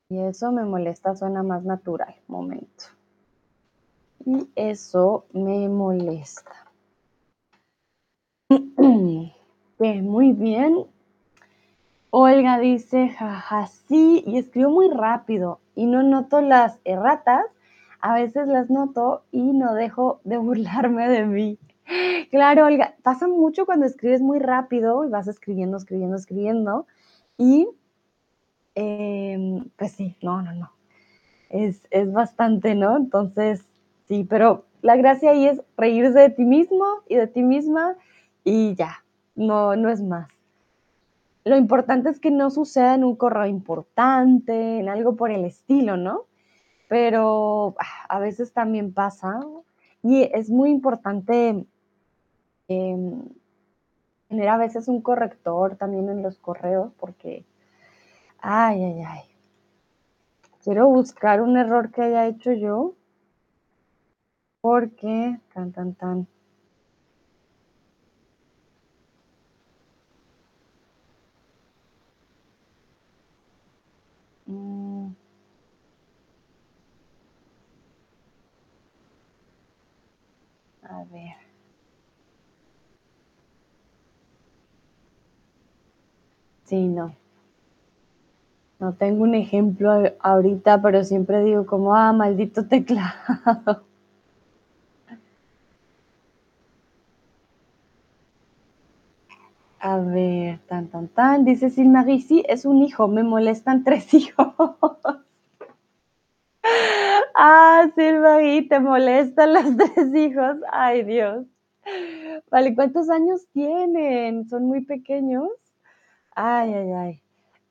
Speaker 1: Y eso me molesta, suena más natural. Momento. Y eso me molesta. muy bien. Olga dice, jaja, sí, y escribo muy rápido y no noto las erratas. A veces las noto y no dejo de burlarme de mí. Claro, Olga, pasa mucho cuando escribes muy rápido y vas escribiendo, escribiendo, escribiendo. Y em, pues sí, no, no, no. Es, es bastante, ¿no? Entonces, sí, pero la gracia ahí es reírse de ti mismo y de ti misma y ya, no, no es más lo importante es que no suceda en un correo importante, en algo por el estilo, ¿no? Pero ah, a veces también pasa y es muy importante em, tener a veces un corrector también en los correos porque, ay, ay, ay, quiero buscar un error que haya hecho yo porque, tan, tan, tan. Mm. A ver. Sí, no. No tengo un ejemplo ahorita, pero siempre digo como, ah, maldito teclado. A ver, tan, tan, tan. Dice Silmarie, sí, es un hijo, me molestan tres hijos. ah, Silmarie, te molestan los tres hijos. Ay, Dios. Vale, ¿cuántos años tienen? ¿Son muy pequeños? Ay, ay, ay.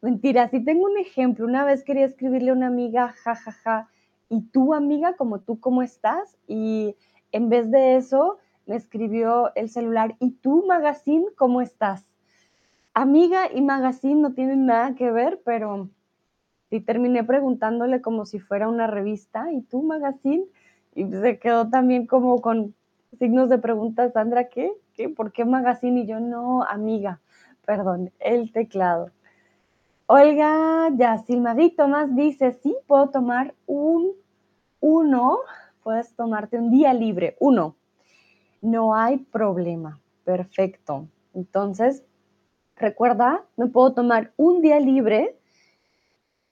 Speaker 1: Mentira, si tengo un ejemplo. Una vez quería escribirle a una amiga, jajaja, ja, ja, y tú, amiga, como tú, ¿cómo estás? Y en vez de eso, me escribió el celular, ¿y tú, Magazine, cómo estás? Amiga y Magazine no tienen nada que ver, pero sí terminé preguntándole como si fuera una revista, ¿y tú, Magazine? Y se quedó también como con signos de pregunta, Sandra, ¿qué? ¿Qué? ¿Por qué Magazine? Y yo, no, amiga, perdón, el teclado. Olga Yasilmadito más dice, sí, puedo tomar un uno, puedes tomarte un día libre, uno, No hay problema. Perfecto. Entonces, recuerda, me puedo tomar un día libre.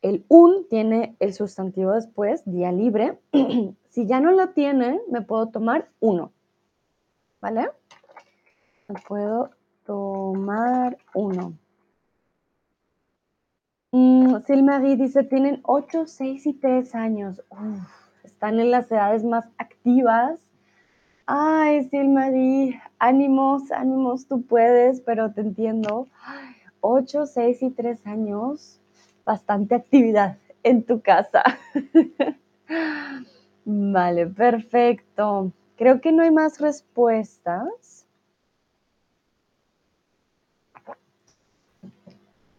Speaker 1: El un tiene el sustantivo después, día libre. si ya no lo tiene, me puedo tomar uno. ¿Vale? Me puedo tomar uno. Mm, Silmarie dice, tienen 8, 6 y 3 años. están en las edades más activas. Ay, Silmarie, ánimos, ánimos, tú puedes, pero te entiendo. 8, 6 y 3 años, bastante actividad en tu casa. vale, perfecto. Creo que no hay más respuestas.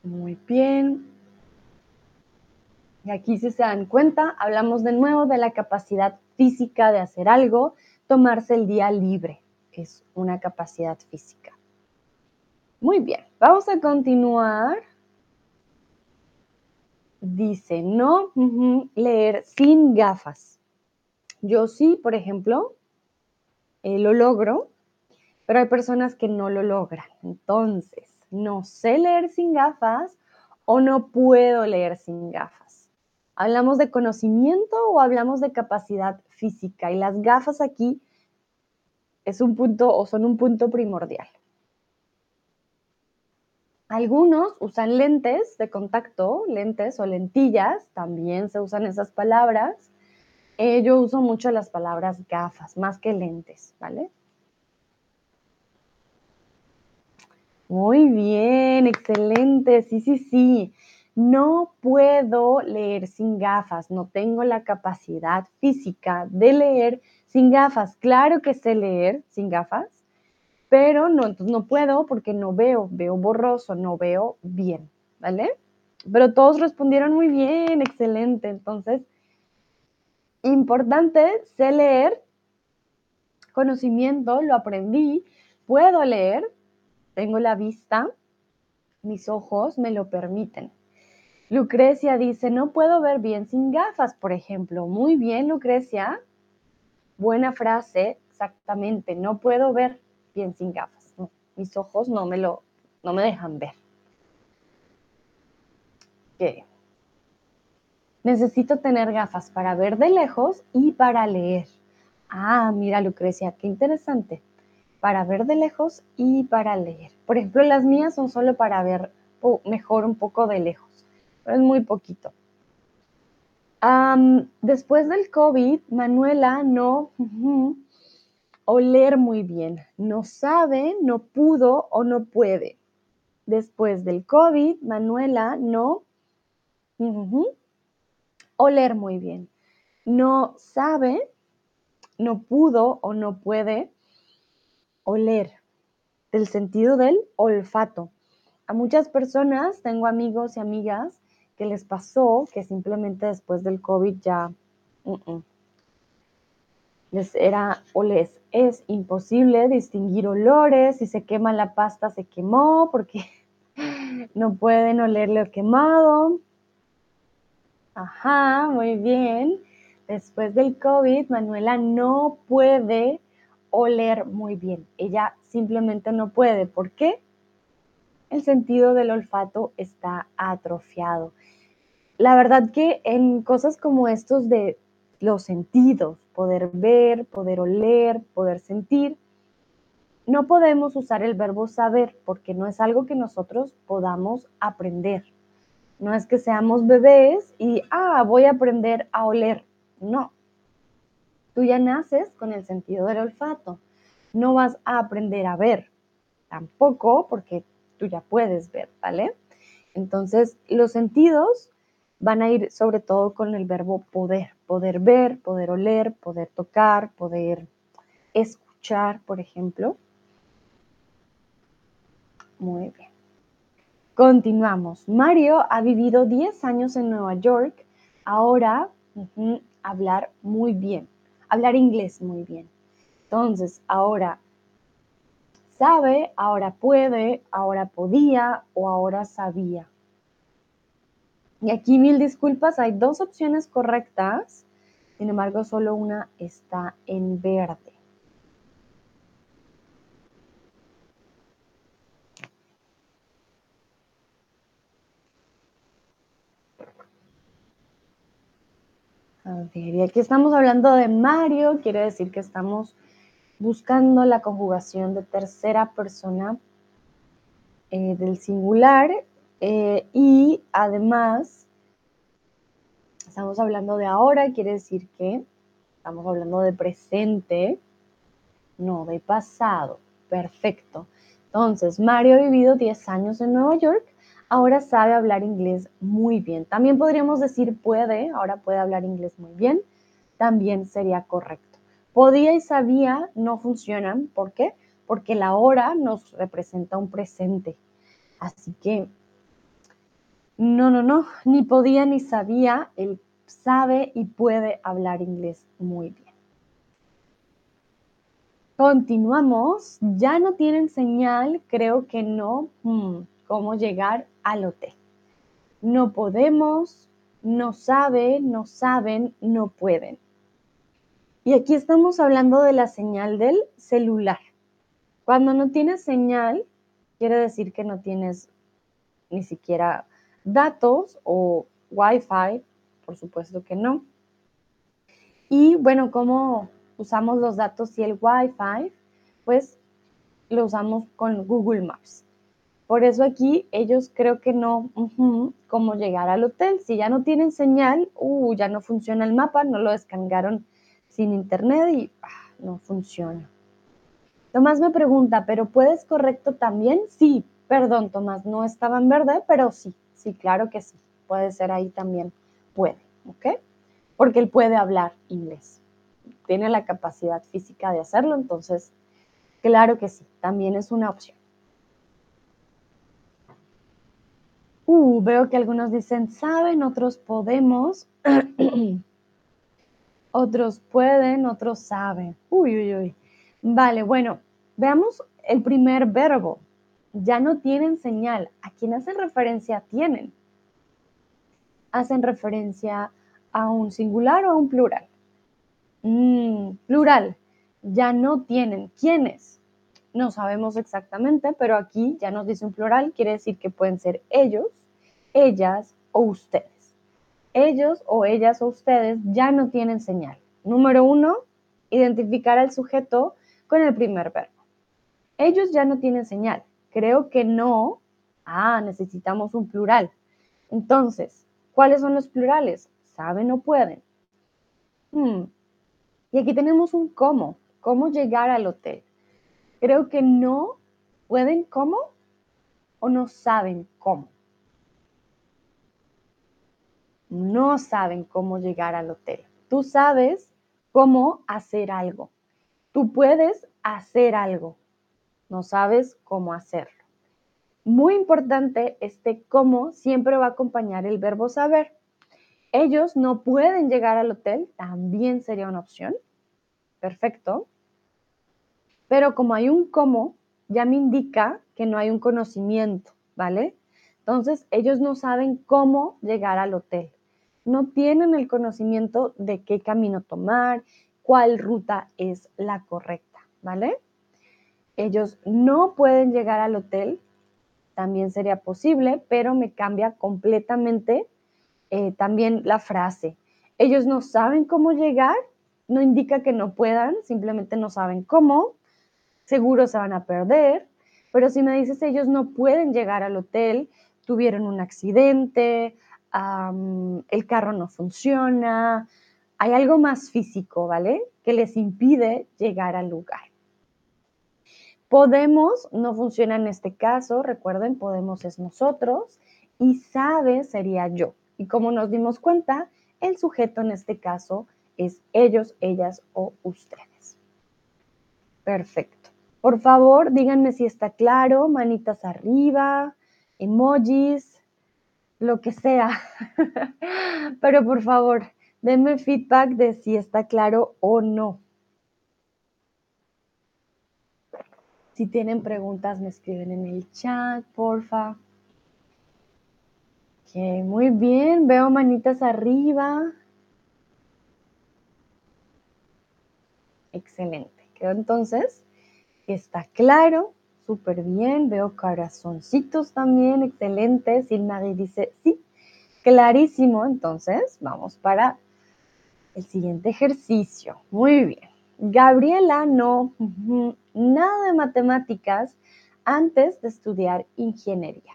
Speaker 1: Muy bien. Y aquí, si se dan cuenta, hablamos de nuevo de la capacidad física de hacer algo, tomarse el día libre, es una capacidad física. Muy bien, vamos a continuar. Dice, no leer sin gafas. Yo sí, por ejemplo, eh, lo logro, pero hay personas que no lo logran. Entonces, no sé leer sin gafas o no puedo leer sin gafas. ¿Hablamos de conocimiento o hablamos de capacidad física? Y las gafas aquí es un punto o son un punto primordial. Algunos usan lentes de contacto, lentes o lentillas, también se usan esas palabras. Eh, yo uso mucho las palabras gafas, más que lentes, ¿vale? Muy bien, excelente, sí, sí, sí. No puedo leer sin gafas, no tengo la capacidad física de leer sin gafas. Claro que sé leer sin gafas, pero no, no puedo porque no veo, veo borroso, no veo bien, ¿vale? Pero todos respondieron muy bien, excelente. Entonces, importante, sé leer, conocimiento, lo aprendí, puedo leer, tengo la vista, mis ojos me lo permiten. Lucrecia dice, no puedo ver bien sin gafas, por ejemplo. Muy bien, Lucrecia. Buena frase, exactamente. No puedo ver bien sin gafas. mis ojos no me lo, no me dejan ver. Necesito tener gafas para ver de lejos y para leer. Ah, mira, Lucrecia, qué interesante. Para ver de lejos y para leer. Por ejemplo, las mías son solo para ver mejor un poco de lejos es muy poquito. después del COVID, Manuela no oler muy bien. No sabe, no pudo o no puede. Después del COVID, Manuela no oler muy bien. No sabe, no pudo o no puede oler. Del sentido del olfato. A muchas personas, tengo amigos y amigas que les pasó que simplemente después del COVID ya les era o les es imposible distinguir olores, si se quema la pasta se quemó porque no pueden oler lo quemado. Ajá, muy bien. Después del COVID, Manuela no puede oler muy bien. Ella simplemente no puede. ¿Por qué? El sentido del olfato está atrofiado la verdad que en cosas como estos de los sentidos, poder ver, poder oler, poder sentir, no podemos usar el verbo saber porque no es algo que nosotros podamos aprender. No es que seamos bebés y, ah, voy a aprender a oler. No. Tú ya naces con el sentido del olfato. No vas a aprender a ver. Tampoco porque ya puedes ver, ¿vale? Entonces, los sentidos van a ir sobre todo con el verbo poder, poder ver, poder oler, poder tocar, poder escuchar, por ejemplo. Muy bien. Continuamos. Mario ha vivido 10 años en Nueva York. Ahora, hablar muy bien. Hablar inglés muy bien. Entonces, ahora sabe, ahora puede, ahora podía o ahora sabía. Y aquí mil disculpas, hay dos opciones correctas, sin embargo solo una está en verde. A ver, y aquí estamos hablando de Mario, quiere decir que estamos buscando la conjugación de tercera persona eh, del singular eh, y además estamos hablando de ahora, quiere decir que estamos hablando de presente, no de pasado. Perfecto. Entonces, Mario ha vivido 10 años en Nueva York, ahora sabe hablar inglés muy bien. También podríamos decir puede, ahora puede hablar inglés muy bien, también sería correcto. Podía y sabía no funcionan, ¿por qué? Porque la hora nos representa un presente. Así que, no, no, no, ni podía ni sabía, él sabe y puede hablar inglés muy bien. Continuamos. Ya no tienen señal, creo que no. Hmm, ¿Cómo llegar al hotel? No podemos, no sabe, no saben, no pueden. Y aquí estamos hablando de la señal del celular. Cuando no tienes señal, quiere decir que no tienes ni siquiera datos o Wi-Fi, por supuesto que no. Y bueno, ¿cómo usamos los datos y el Wi-Fi? Pues lo usamos con Google Maps. Por eso aquí ellos creo que no, cómo llegar al hotel. Si ya no tienen señal, uh, ya no funciona el mapa, no lo descargaron sin internet y ah, no funciona. Tomás me pregunta, ¿pero puedes correcto también? Sí, perdón, Tomás, no estaba en verde, pero sí, sí, claro que sí. Puede ser ahí también, puede, ¿ok? Porque él puede hablar inglés. Tiene la capacidad física de hacerlo, entonces, claro que sí, también es una opción. Uh, veo que algunos dicen saben, otros podemos, otros pueden, otros saben. Uy, uy, uy. Vale, bueno, veamos el primer verbo. Ya no tienen señal. ¿A quién hacen referencia? Tienen. Hacen referencia a un singular o a un plural. Mm, plural. Ya no tienen. ¿Quiénes? No sabemos exactamente, pero aquí ya nos dice un plural, quiere decir que pueden ser ellos, ellas o ustedes. Ellos o ellas o ustedes ya no tienen señal. Número uno, identificar al sujeto con el primer verbo. Ellos ya no tienen señal. Creo que no. Ah, necesitamos un plural. Entonces, ¿cuáles son los plurales? ¿Saben o pueden? Hmm. Y aquí tenemos un cómo. ¿Cómo llegar al hotel? Creo que no pueden cómo o no saben cómo. No saben cómo llegar al hotel. Tú sabes cómo hacer algo. Tú puedes hacer algo, no sabes cómo hacerlo. Muy importante, este cómo siempre va a acompañar el verbo saber. Ellos no pueden llegar al hotel, también sería una opción. Perfecto. Pero como hay un cómo, ya me indica que no hay un conocimiento, ¿vale? Entonces, ellos no saben cómo llegar al hotel. No tienen el conocimiento de qué camino tomar, cuál ruta es la correcta, ¿vale? Ellos no pueden llegar al hotel, también sería posible, pero me cambia completamente eh, también la frase. Ellos no saben cómo llegar, no indica que no puedan, simplemente no saben cómo, seguro se van a perder, pero si me dices ellos no pueden llegar al hotel, tuvieron un accidente, el carro no funciona, hay algo más físico, ¿vale? Que les impide llegar al lugar. Podemos no funciona en este caso, recuerden, podemos es nosotros y sabe sería yo. Y como nos dimos cuenta, el sujeto en este caso es ellos, ellas o ustedes. Perfecto. Por favor, díganme si está claro, manitas arriba, emojis, lo que sea. Pero por favor, denme feedback de si está claro o no. Si tienen preguntas, me escriben en el chat, porfa. Ok, muy bien, veo manitas arriba. Excelente. Creo entonces está claro, súper bien. Veo corazoncitos también, excelente. Silmarie dice sí, clarísimo. Entonces, vamos para el siguiente ejercicio. Muy bien. Gabriela no, nada de matemáticas antes de estudiar ingeniería.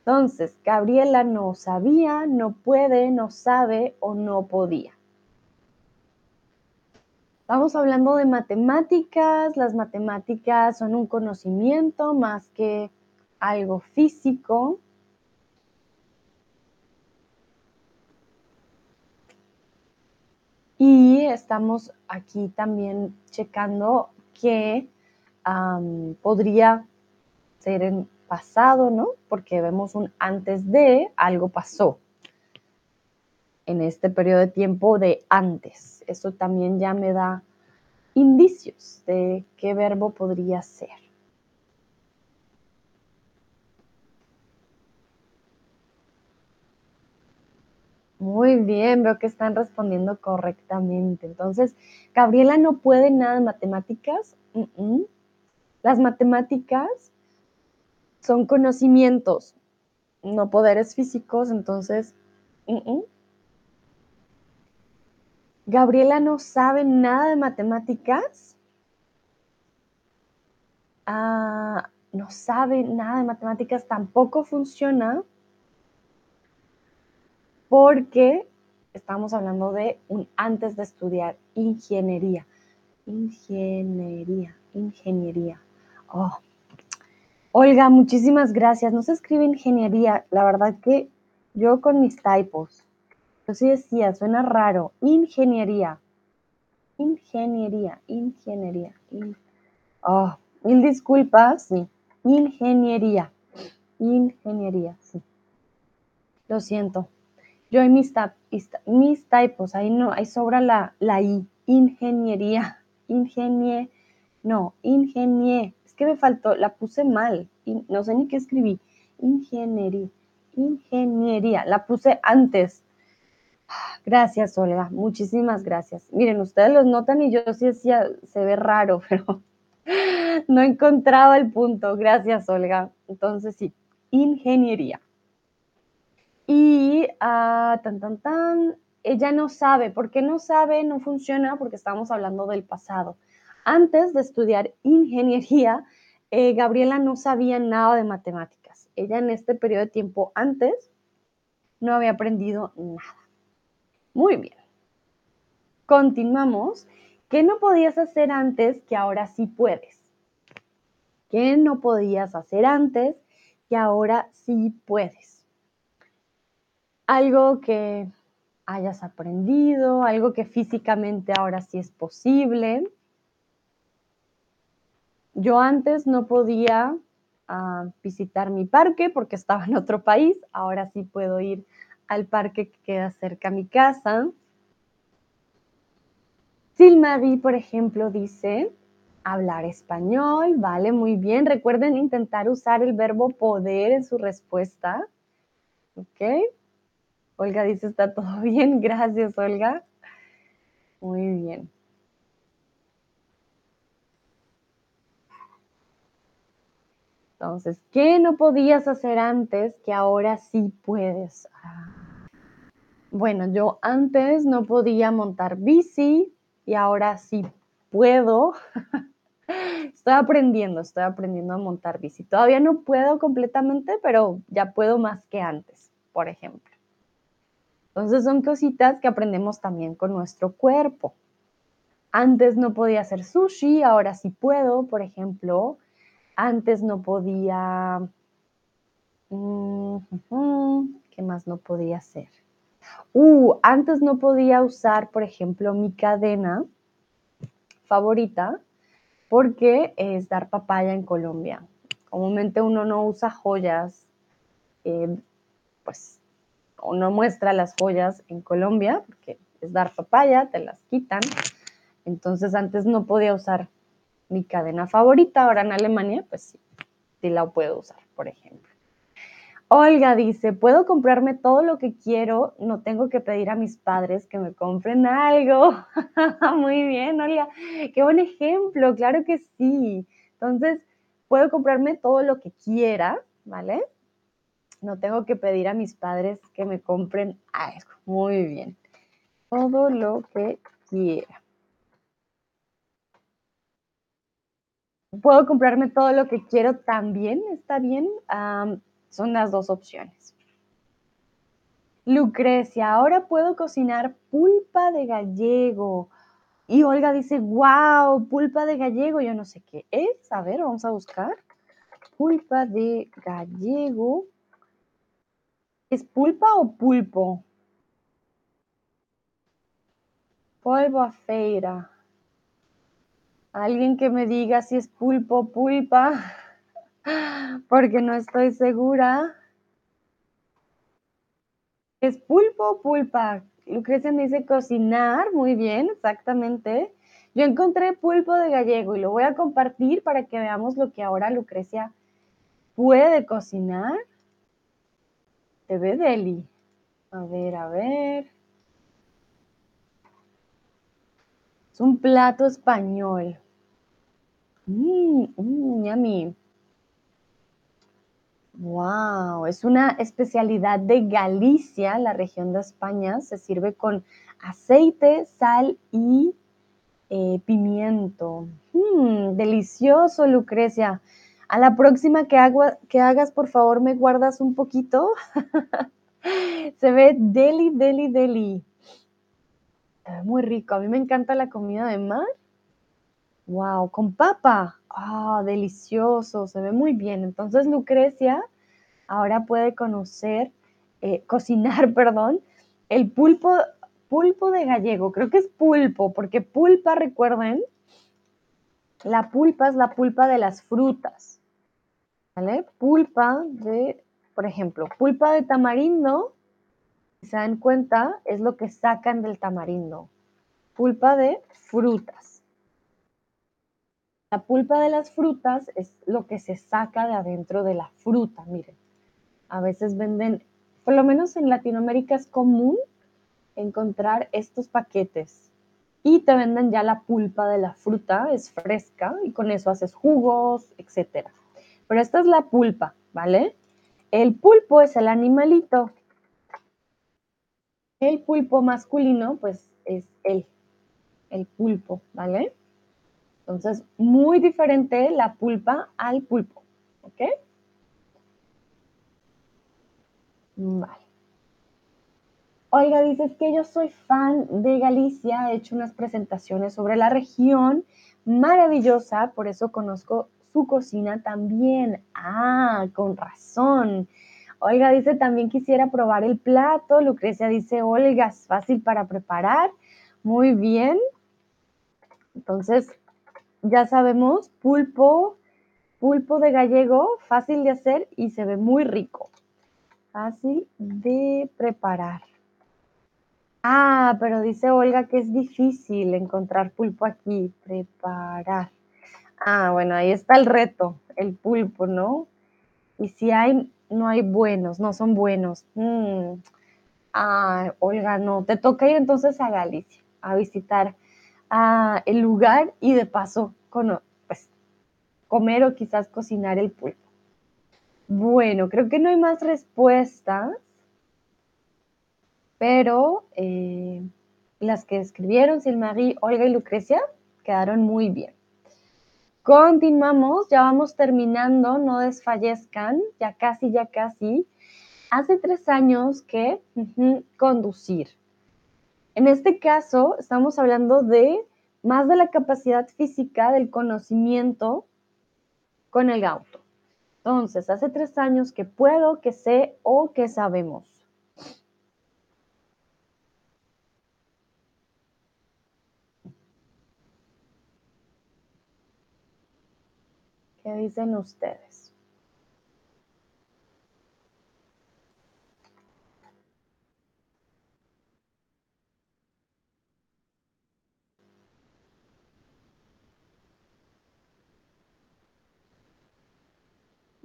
Speaker 1: Entonces, Gabriela no sabía, no puede, no sabe o no podía. Estamos hablando de matemáticas. Las matemáticas son un conocimiento más que algo físico. Y estamos aquí también checando que podría ser en pasado, ¿no? Porque vemos un antes de, algo pasó en este periodo de tiempo de antes. Eso también ya me da indicios de qué verbo podría ser. Muy bien, veo que están respondiendo correctamente. Entonces, Gabriela no puede nada de matemáticas. Las matemáticas son conocimientos, no poderes físicos, entonces Gabriela no sabe nada de matemáticas. Ah, no sabe nada de matemáticas, tampoco funciona porque estamos hablando de un antes de estudiar ingeniería. Ingeniería, ingeniería. Oh. Olga, muchísimas gracias. No se escribe ingeniería. La verdad que yo con mis typos yo sí decía, suena raro. Ingeniería. Ingeniería, ingeniería. Oh, mil disculpas, sí. Ingeniería. Ingeniería, sí. Lo siento. Yo en mis, mis typos, ahí no, ahí sobra la, la I. Ingeniería. Ingenie. No, ingenie. Es que me faltó, la puse mal. no sé ni qué escribí. Ingeniería. Ingeniería. La puse antes Gracias, Olga. Muchísimas gracias. Miren, ustedes los notan y yo sí decía, se ve raro, pero no encontraba el punto. Gracias, Olga. Entonces, sí, ingeniería. Y ah, tan, tan, tan, ella no sabe. ¿Por qué no sabe? No funciona porque estamos hablando del pasado. Antes de estudiar ingeniería, eh, Gabriela no sabía nada de matemáticas. Ella en este periodo de tiempo antes no había aprendido nada. Muy bien. Continuamos. ¿Qué no podías hacer antes que ahora sí puedes? ¿Qué no podías hacer antes que ahora sí puedes? Algo que hayas aprendido, algo que físicamente ahora sí es posible. Yo antes no podía ah, visitar mi parque porque estaba en otro país, ahora sí puedo ir al parque que queda cerca a mi casa. Silmavi, por ejemplo, dice hablar español, vale, muy bien. Recuerden intentar usar el verbo poder en su respuesta. ¿Ok? Olga dice, está todo bien, gracias, Olga. Muy bien. Entonces, ¿qué no podías hacer antes que ahora sí puedes? Ah. Bueno, yo antes no podía montar bici y ahora sí puedo. estoy aprendiendo, estoy aprendiendo a montar bici. Todavía no puedo completamente, pero ya puedo más que antes, por ejemplo. Entonces son cositas que aprendemos también con nuestro cuerpo. Antes no podía hacer sushi, ahora sí puedo, por ejemplo. Antes no podía... Mm, ¿Qué más no podía hacer? Uh, antes no podía usar, por ejemplo, mi cadena favorita porque es dar papaya en Colombia. Comúnmente uno no usa joyas, eh, pues, o no muestra las joyas en Colombia porque es dar papaya, te las quitan. Entonces antes no podía usar mi cadena favorita, ahora en Alemania, pues sí, sí la puedo usar, por ejemplo. Olga dice, puedo comprarme todo lo que quiero, no tengo que pedir a mis padres que me compren algo. Muy bien, Olga, qué buen ejemplo, claro que sí. Entonces, puedo comprarme todo lo que quiera, ¿vale? No tengo que pedir a mis padres que me compren algo. Muy bien. Todo lo que quiera. Puedo comprarme todo lo que quiero también, está bien. Son las dos opciones. Lucrecia, ahora puedo cocinar pulpa de gallego. Y Olga dice, wow, pulpa de gallego, yo no sé qué es. A ver, vamos a buscar. Pulpa de gallego. ¿Es pulpa o pulpo? Polvo a feira. Alguien que me diga si es pulpo o pulpa, porque no estoy segura. ¿Es pulpo o pulpa? Lucrecia me dice cocinar, muy bien, exactamente. Yo encontré pulpo de gallego y lo voy a compartir para que veamos lo que ahora Lucrecia puede cocinar. Se ve deli. A ver, a ver. Es un plato español. Mmm, mmm, yummy. Wow, es una especialidad de Galicia, la región de España. Se sirve con aceite, sal y eh, pimiento. Mmm, delicioso, Lucrecia. A la próxima que, que hagas, por favor, me guardas un poquito. Se ve deli, deli, deli. muy rico. A mí me encanta la comida de mar. Wow, con papa. Ah, delicioso. Se ve muy bien. Entonces, Lucrecia ahora puede conocer, eh, cocinar, perdón, el pulpo, pulpo de gallego. Creo que es pulpo, porque pulpa, recuerden, la pulpa es la pulpa de las frutas. ¿Vale? Pulpa de, por ejemplo, pulpa de tamarindo si se dan cuenta, es lo que sacan del tamarindo. Pulpa de frutas. La pulpa de las frutas es lo que se saca de adentro de la fruta, miren. A veces venden, por lo menos en Latinoamérica es común encontrar estos paquetes y te venden ya la pulpa de la fruta, es fresca y con eso haces jugos, etc. Pero esta es la pulpa, ¿vale? El pulpo es el animalito el pulpo masculino, pues es él, el pulpo, ¿vale? Entonces, muy diferente la pulpa al pulpo, ¿ok? Vale. Oiga, dices que yo soy fan de Galicia, he hecho unas presentaciones sobre la región, maravillosa, por eso conozco su cocina también. Ah, con razón. Olga dice, también quisiera probar el plato. Lucrecia dice, Olga, es fácil para preparar. Muy bien. Entonces, ya sabemos, pulpo, pulpo de gallego, fácil de hacer y se ve muy rico. Fácil de preparar. Ah, pero dice Olga que es difícil encontrar pulpo aquí. Preparar. Ah, bueno, ahí está el reto, el pulpo, ¿no? Y si hay no hay buenos, no son buenos. Mm. Ah, Olga, no, te toca ir entonces a Galicia a visitar el lugar y de paso pues, comer o quizás cocinar el pulpo. Bueno, creo que no hay más respuestas, pero eh, las que escribieron Silmarie, Olga y Lucrecia quedaron muy bien. Continuamos, ya vamos terminando, no desfallezcan, ya casi, ya casi. Hace tres años que conducir. En este caso, estamos hablando de más de la capacidad física del conocimiento con el auto. Entonces, hace tres años que puedo, que sé o que sabemos. ¿Qué dicen ustedes?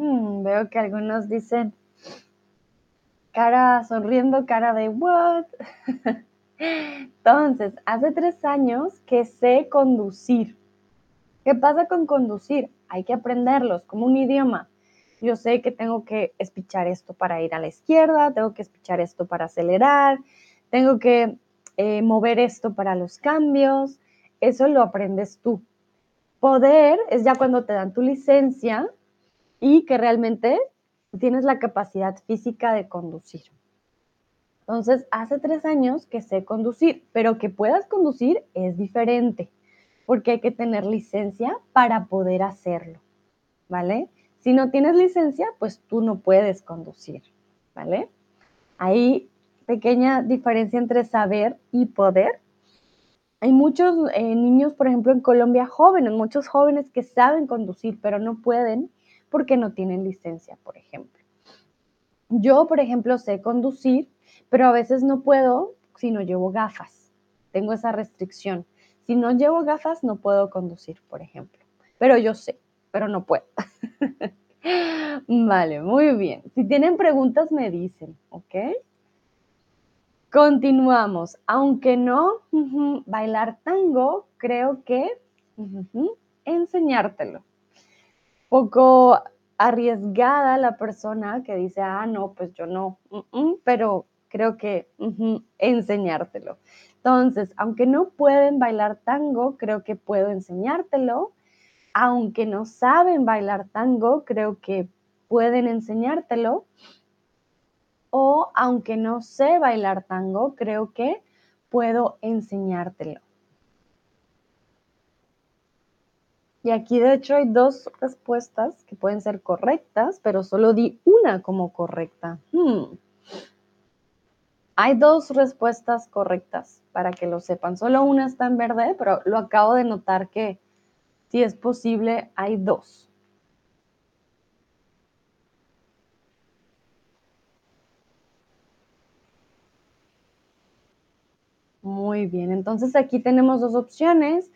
Speaker 1: Hmm, veo que algunos dicen cara sonriendo, cara de what. Entonces, hace tres años que sé conducir. ¿Qué pasa con conducir? hay que aprenderlos como un idioma. Yo sé que tengo que espichar esto para ir a la izquierda, tengo que espichar esto para acelerar, tengo que eh, mover esto para los cambios, eso lo aprendes tú. Poder es ya cuando te dan tu licencia y que realmente tienes la capacidad física de conducir. Entonces, hace tres años que sé conducir, pero que puedas conducir es diferente, porque hay que tener licencia para poder hacerlo, ¿vale? Si no tienes licencia, pues tú no puedes conducir, ¿vale? Hay pequeña diferencia entre saber y poder. Hay muchos eh, niños, por ejemplo, en Colombia jóvenes, muchos jóvenes que saben conducir, pero no pueden porque no tienen licencia, por ejemplo. Yo, por ejemplo, sé conducir, pero a veces no puedo si no llevo gafas. Tengo esa restricción. Si no llevo gafas, no puedo conducir, por ejemplo. Pero yo sé, pero no puedo. vale, muy bien. Si tienen preguntas, me dicen, ¿ok? Continuamos. Aunque no bailar tango, creo que enseñártelo. Poco arriesgada la persona que dice, ah, no, pues yo no, pero creo que enseñártelo. Entonces, aunque no pueden bailar tango, creo que puedo enseñártelo. Aunque no saben bailar tango, creo que pueden enseñártelo o aunque no sé bailar tango, creo que puedo enseñártelo. Y aquí de hecho hay dos respuestas que pueden ser correctas, pero solo di una como correcta. Hmm. Hay dos respuestas correctas para que lo sepan. Solo una está en verde, pero lo acabo de notar que si es posible hay dos. Muy bien, entonces aquí tenemos dos opciones,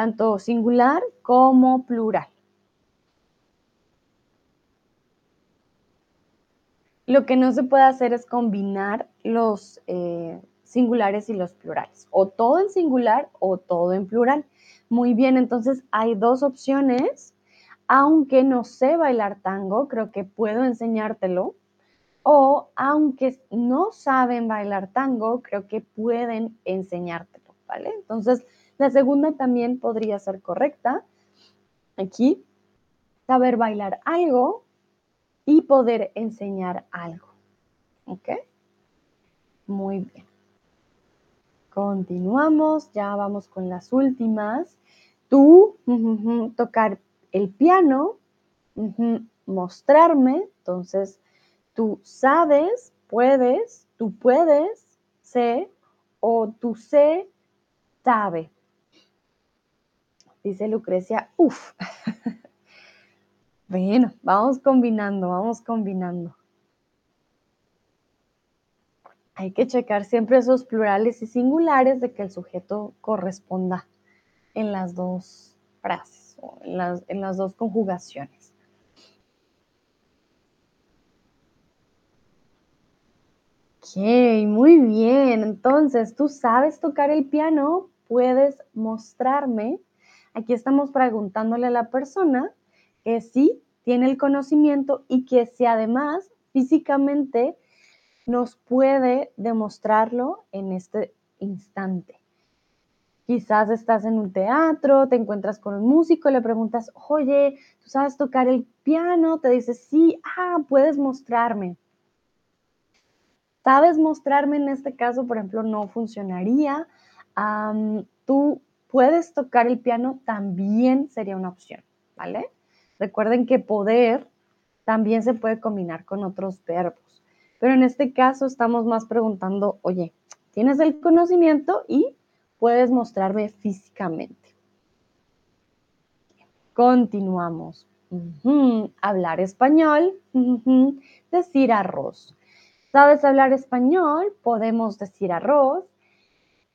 Speaker 1: tanto singular como plural. Lo que no se puede hacer es combinar los eh, singulares y los plurales, o todo en singular o todo en plural. Muy bien, entonces hay dos opciones. Aunque no sé bailar tango, creo que puedo enseñártelo o aunque no saben bailar tango, creo que pueden enseñártelo, ¿vale? Entonces, la segunda también podría ser correcta. Aquí, saber bailar algo y poder enseñar algo. ¿Ok? Muy bien. Continuamos, ya vamos con las últimas. Tú, tocar el piano, mostrarme, entonces tú sabes, puedes, tú puedes, sé, o tú sé, sabe. Dice Lucrecia, uff. bueno, vamos combinando, vamos combinando. Hay que checar siempre esos plurales y singulares de que el sujeto corresponda en las dos frases o en las, en las dos conjugaciones. Ok, muy bien. Entonces, tú sabes tocar el piano, puedes mostrarme. Aquí estamos preguntándole a la persona que sí tiene el conocimiento y que si además físicamente nos puede demostrarlo en este instante. Quizás estás en un teatro, te encuentras con un músico, le preguntas, oye, ¿tú sabes tocar el piano? Te dice, sí, ah, puedes mostrarme. ¿Sabes mostrarme en este caso, por ejemplo, no funcionaría? tú puedes tocar el piano, también sería una opción, ¿vale? Recuerden que poder también se puede combinar con otros verbos, pero en este caso estamos más preguntando, oye, ¿tienes el conocimiento y puedes mostrarme físicamente? Continuamos. Hablar español, decir arroz. ¿Sabes hablar español? Podemos decir arroz.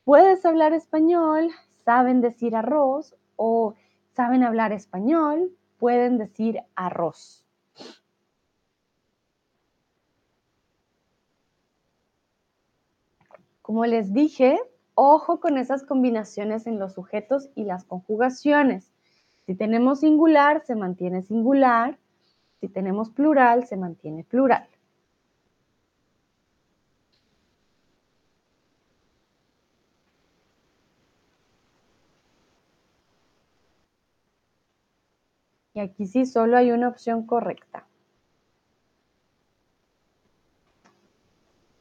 Speaker 1: ¿Puedes hablar español? ¿Saben decir arroz? O ¿saben hablar español? Pueden decir arroz. Como les dije, ojo con esas combinaciones en los sujetos y las conjugaciones. Si tenemos singular, se mantiene singular. Si tenemos plural, se mantiene plural. Y aquí sí solo hay una opción correcta.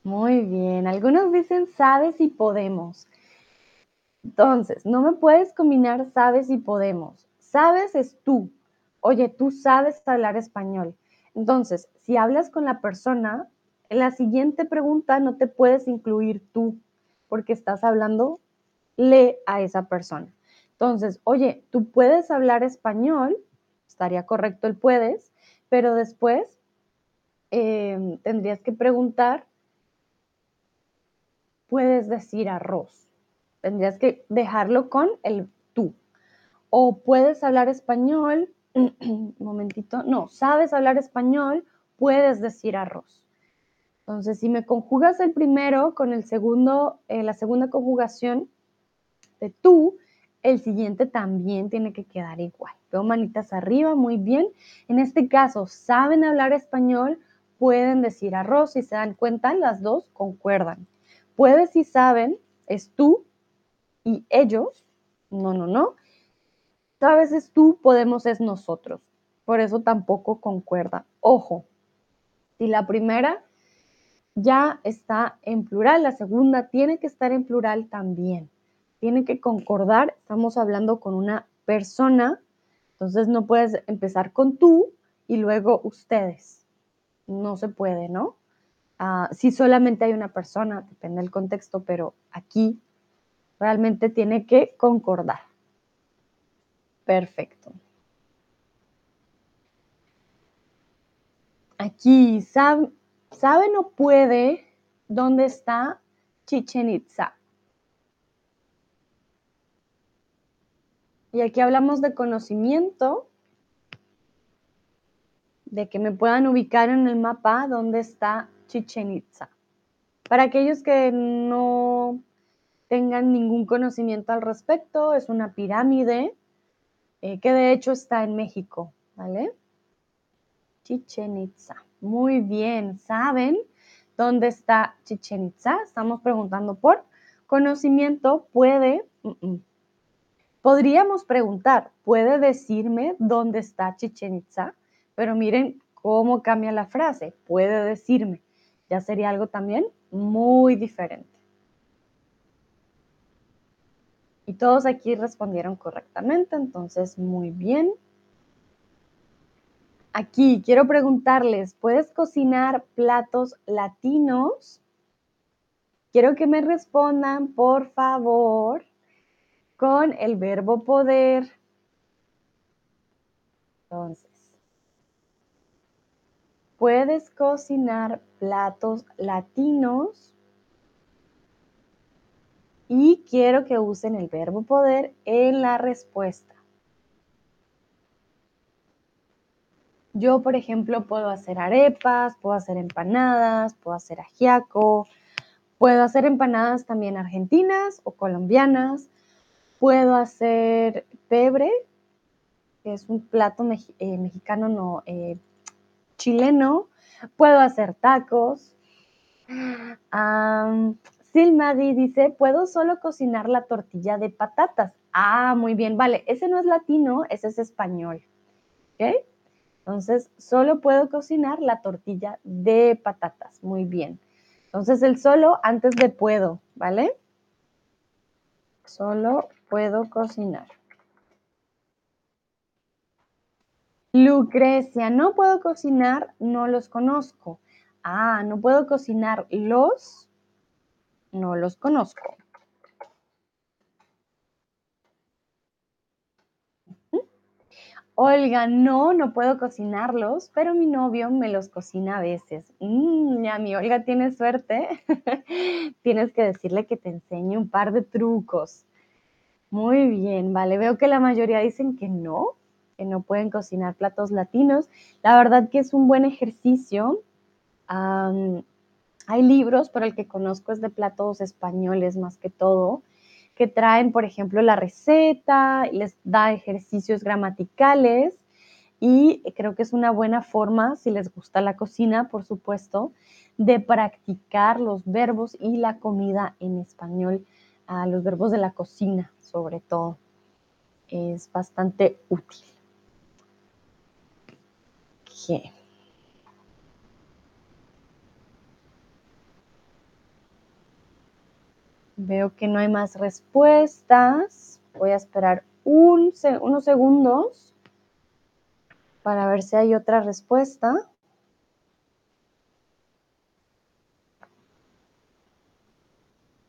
Speaker 1: Muy bien. Algunos dicen sabes y podemos. Entonces, no me puedes combinar sabes y podemos. Sabes es tú. Oye, tú sabes hablar español. Entonces, si hablas con la persona, en la siguiente pregunta no te puedes incluir tú, porque estás hablando le a esa persona. Entonces, oye, tú puedes hablar español, estaría correcto el puedes, pero después em, tendrías que preguntar, puedes decir arroz. Tendrías que dejarlo con el tú. O puedes hablar español, un momentito, no, sabes hablar español, puedes decir arroz. Entonces, si me conjugas el primero con el segundo, eh, la segunda conjugación de tú, el siguiente también tiene que quedar igual. Veo manitas arriba, muy bien. En este caso, saben hablar español, pueden decir arroz. Si se dan cuenta, las dos concuerdan. Puedes y saben es tú y ellos. No, no, no. A veces tú, podemos es nosotros. Por eso tampoco concuerda. Ojo, si la primera ya está en plural, la segunda tiene que estar en plural también. Tiene que concordar, estamos hablando con una persona, entonces no puedes empezar con tú y luego ustedes. No se puede, ¿no? Ah, si solamente hay una persona, depende del contexto, pero aquí realmente tiene que concordar. Perfecto. Aquí, ¿sabe, ¿sabe o puede dónde está Chichen Itza? Y aquí hablamos de conocimiento, de que me puedan ubicar en el mapa dónde está Chichen Itza. Para aquellos que no tengan ningún conocimiento al respecto, es una pirámide eh, que de hecho está en México, ¿vale? Chichen Itza. Muy bien, ¿saben dónde está Chichen Itza? Estamos preguntando por conocimiento, puede... Podríamos preguntar, ¿puede decirme dónde está Chichen Itza? Pero miren cómo cambia la frase, puede decirme. Ya sería algo también muy diferente. Y todos aquí respondieron correctamente, entonces muy bien. Aquí quiero preguntarles, ¿puedes cocinar platos latinos? Quiero que me respondan, por favor, con el verbo poder. Entonces, ¿puedes cocinar platos latinos? y quiero que usen el verbo poder en la respuesta. Yo, por ejemplo, puedo hacer arepas, puedo hacer empanadas, puedo hacer ajiaco, puedo hacer empanadas también argentinas o colombianas, puedo hacer pebre, que es un plato eh, mexicano, no eh, chileno, puedo hacer tacos, Silmadi dice, puedo solo cocinar la tortilla de patatas. Ah, muy bien, vale, ese no es latino, ese es español. Entonces, solo puedo cocinar la tortilla de patatas. Muy bien. Entonces, el solo antes de puedo, ¿vale? Solo puedo cocinar. Lucrecia, no puedo cocinar, no los conozco. Ah, no puedo cocinar los no los conozco. Olga, no, no puedo cocinarlos, pero mi novio me los cocina a veces. Mm, ya, mi Olga tiene suerte. Tienes que decirle que te enseñe un par de trucos. Muy bien, vale. Veo que la mayoría dicen que no, que no pueden cocinar platos latinos. La verdad que es un buen ejercicio. Hay libros, pero el que conozco es de platos españoles más que todo, que traen, por ejemplo, la receta, les da ejercicios gramaticales y creo que es una buena forma, si les gusta la cocina, por supuesto, de practicar los verbos y la comida en español, a los verbos de la cocina, sobre todo. Es bastante útil. Ok. Veo que no hay más respuestas. Voy a esperar unos segundos para ver si hay otra respuesta.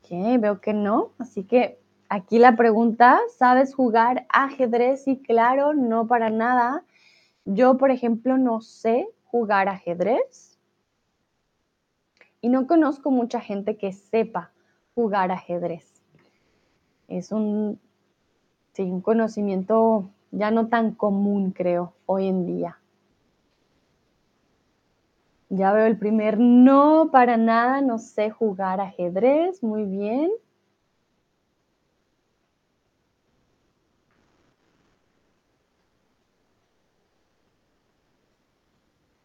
Speaker 1: Ok, veo que no. Así que aquí la pregunta, ¿sabes jugar ajedrez? Y claro, no para nada. Yo, por ejemplo, no sé jugar ajedrez. Y no conozco mucha gente que sepa jugar ajedrez. Es un, sí, un conocimiento ya no tan común, creo, hoy en día. Ya veo el primer no, para nada, no sé jugar ajedrez, muy bien.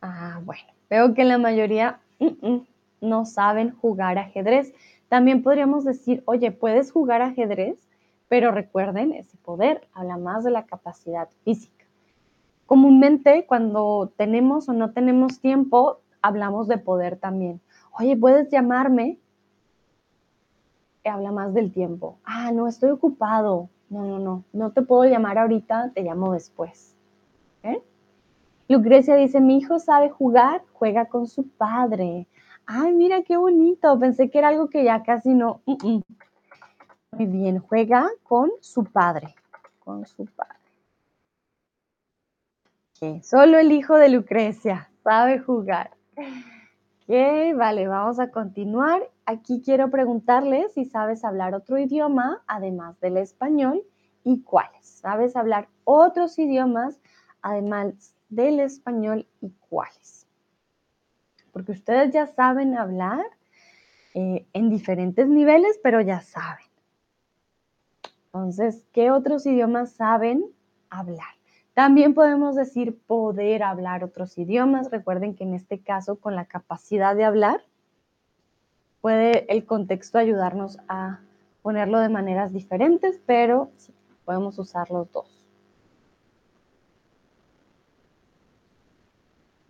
Speaker 1: Ah, bueno, veo que la mayoría mm, mm, no saben jugar ajedrez. También podríamos decir, oye, puedes jugar ajedrez, pero recuerden, ese poder habla más de la capacidad física. Comúnmente cuando tenemos o no tenemos tiempo, hablamos de poder también. Oye, ¿puedes llamarme? Habla más del tiempo. Ah, no, estoy ocupado. No, no, no, no te puedo llamar ahorita, te llamo después. ¿Eh? Lucrecia dice, mi hijo sabe jugar, juega con su padre. Ay, mira qué bonito. Pensé que era algo que ya casi no. Muy bien, juega con su padre. Con su padre. Solo el hijo de Lucrecia sabe jugar. Ok, vale, vamos a continuar. Aquí quiero preguntarles si sabes hablar otro idioma además del español y cuáles. ¿Sabes hablar otros idiomas además del español y cuáles? Porque ustedes ya saben hablar eh, en diferentes niveles, pero ya saben. Entonces, ¿qué otros idiomas saben hablar? También podemos decir poder hablar otros idiomas. Recuerden que en este caso, con la capacidad de hablar, puede el contexto ayudarnos a ponerlo de maneras diferentes, pero podemos usar los dos.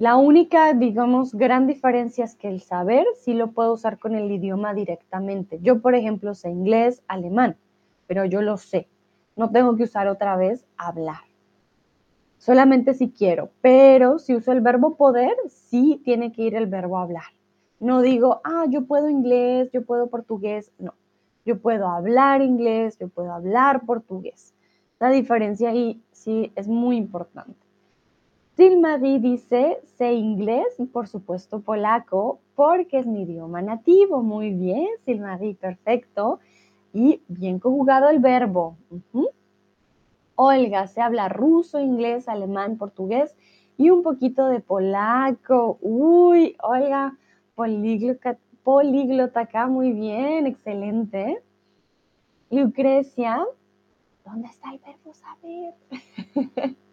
Speaker 1: La única, digamos, gran diferencia es que el saber sí lo puedo usar con el idioma directamente. Yo, por ejemplo, sé inglés, alemán, pero yo lo sé. No tengo que usar otra vez hablar. Solamente si quiero, pero si uso el verbo poder, sí tiene que ir el verbo hablar. No digo, ah, yo puedo inglés, yo puedo portugués. No, yo puedo hablar inglés, yo puedo hablar portugués. La diferencia ahí sí es muy importante. Silmarie dice, sé inglés y por supuesto polaco porque es mi idioma nativo. Muy bien, Silmarie, perfecto. Y bien conjugado el verbo. Olga, se habla ruso, inglés, alemán, portugués y un poquito de polaco. Uy, Olga, políglota, políglota acá, muy bien, excelente. Lucrecia, ¿dónde está el verbo saber?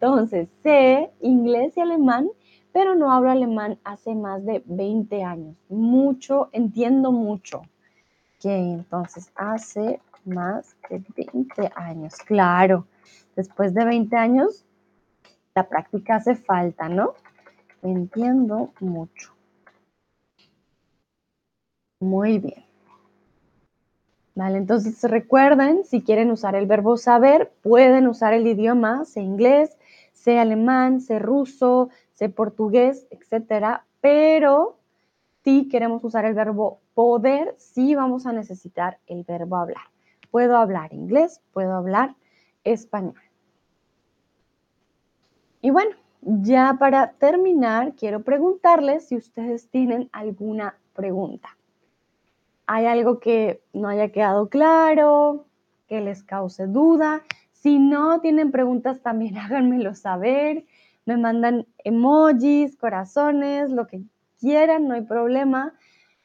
Speaker 1: Entonces, sé inglés y alemán, pero no hablo alemán hace más de 20 años. Mucho, entiendo mucho. Que entonces hace más de 20 años. Claro, después de 20 años, la práctica hace falta, ¿no? Entiendo mucho. Muy bien. Vale, entonces recuerden, si quieren usar el verbo saber, pueden usar el idioma, sé inglés, sé alemán, sé ruso, sé portugués, etcétera, pero si queremos usar el verbo poder, sí vamos a necesitar el verbo hablar. Puedo hablar inglés, puedo hablar español. Y bueno, ya para terminar, quiero preguntarles si ustedes tienen alguna pregunta hay algo que no haya quedado claro, que les cause duda. Si no tienen preguntas, también háganmelo saber. Me mandan emojis, corazones, lo que quieran, no hay problema.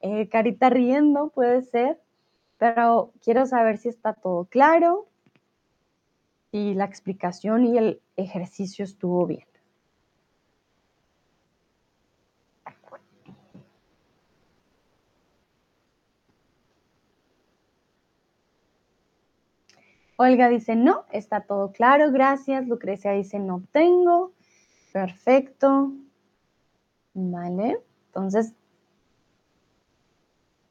Speaker 1: Eh, carita riendo puede ser, pero quiero saber si está todo claro, si la explicación y el ejercicio estuvo bien. Olga dice, no, está todo claro, gracias. Lucrecia dice, no tengo. Perfecto. Vale. Entonces,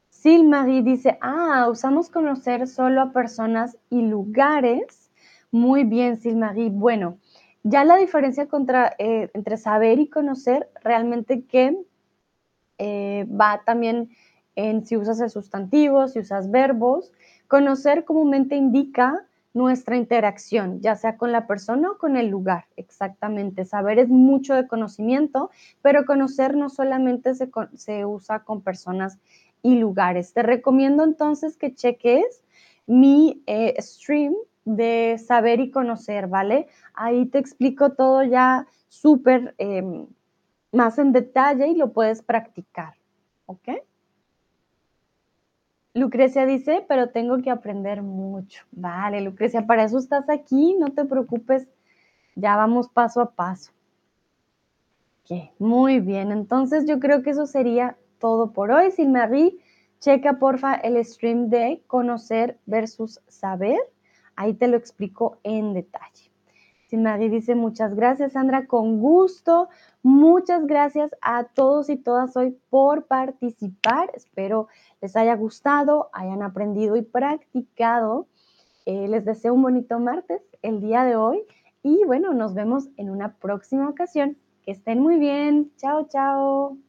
Speaker 1: Silmarie dice, ah, usamos conocer solo a personas y lugares. Muy bien, Silmarie. Bueno, ya la diferencia eh, entre saber y conocer realmente que eh, va también en si usas el sustantivo, si usas verbos. Conocer comúnmente indica nuestra interacción, ya sea con la persona o con el lugar, exactamente. Saber es mucho de conocimiento, pero conocer no solamente se, usa con personas y lugares. Te recomiendo entonces que cheques mi eh, stream de saber y conocer, ¿vale? Ahí te explico todo ya súper em, más en detalle y lo puedes practicar, ¿ok? Lucrecia dice, pero tengo que aprender mucho. Vale, Lucrecia, para eso estás aquí, no te preocupes, ya vamos paso a paso. Muy bien, entonces yo creo que eso sería todo por hoy. Silmarie, checa porfa el stream de conocer versus saber, ahí te lo explico en detalle. Silmarie dice, muchas gracias Sandra, con gusto. Muchas gracias a todos y todas hoy por participar. Espero les haya gustado, hayan aprendido y practicado. Eh, les deseo un bonito martes el día de hoy y bueno, nos vemos en una próxima ocasión. Que estén muy bien. Chao, chao.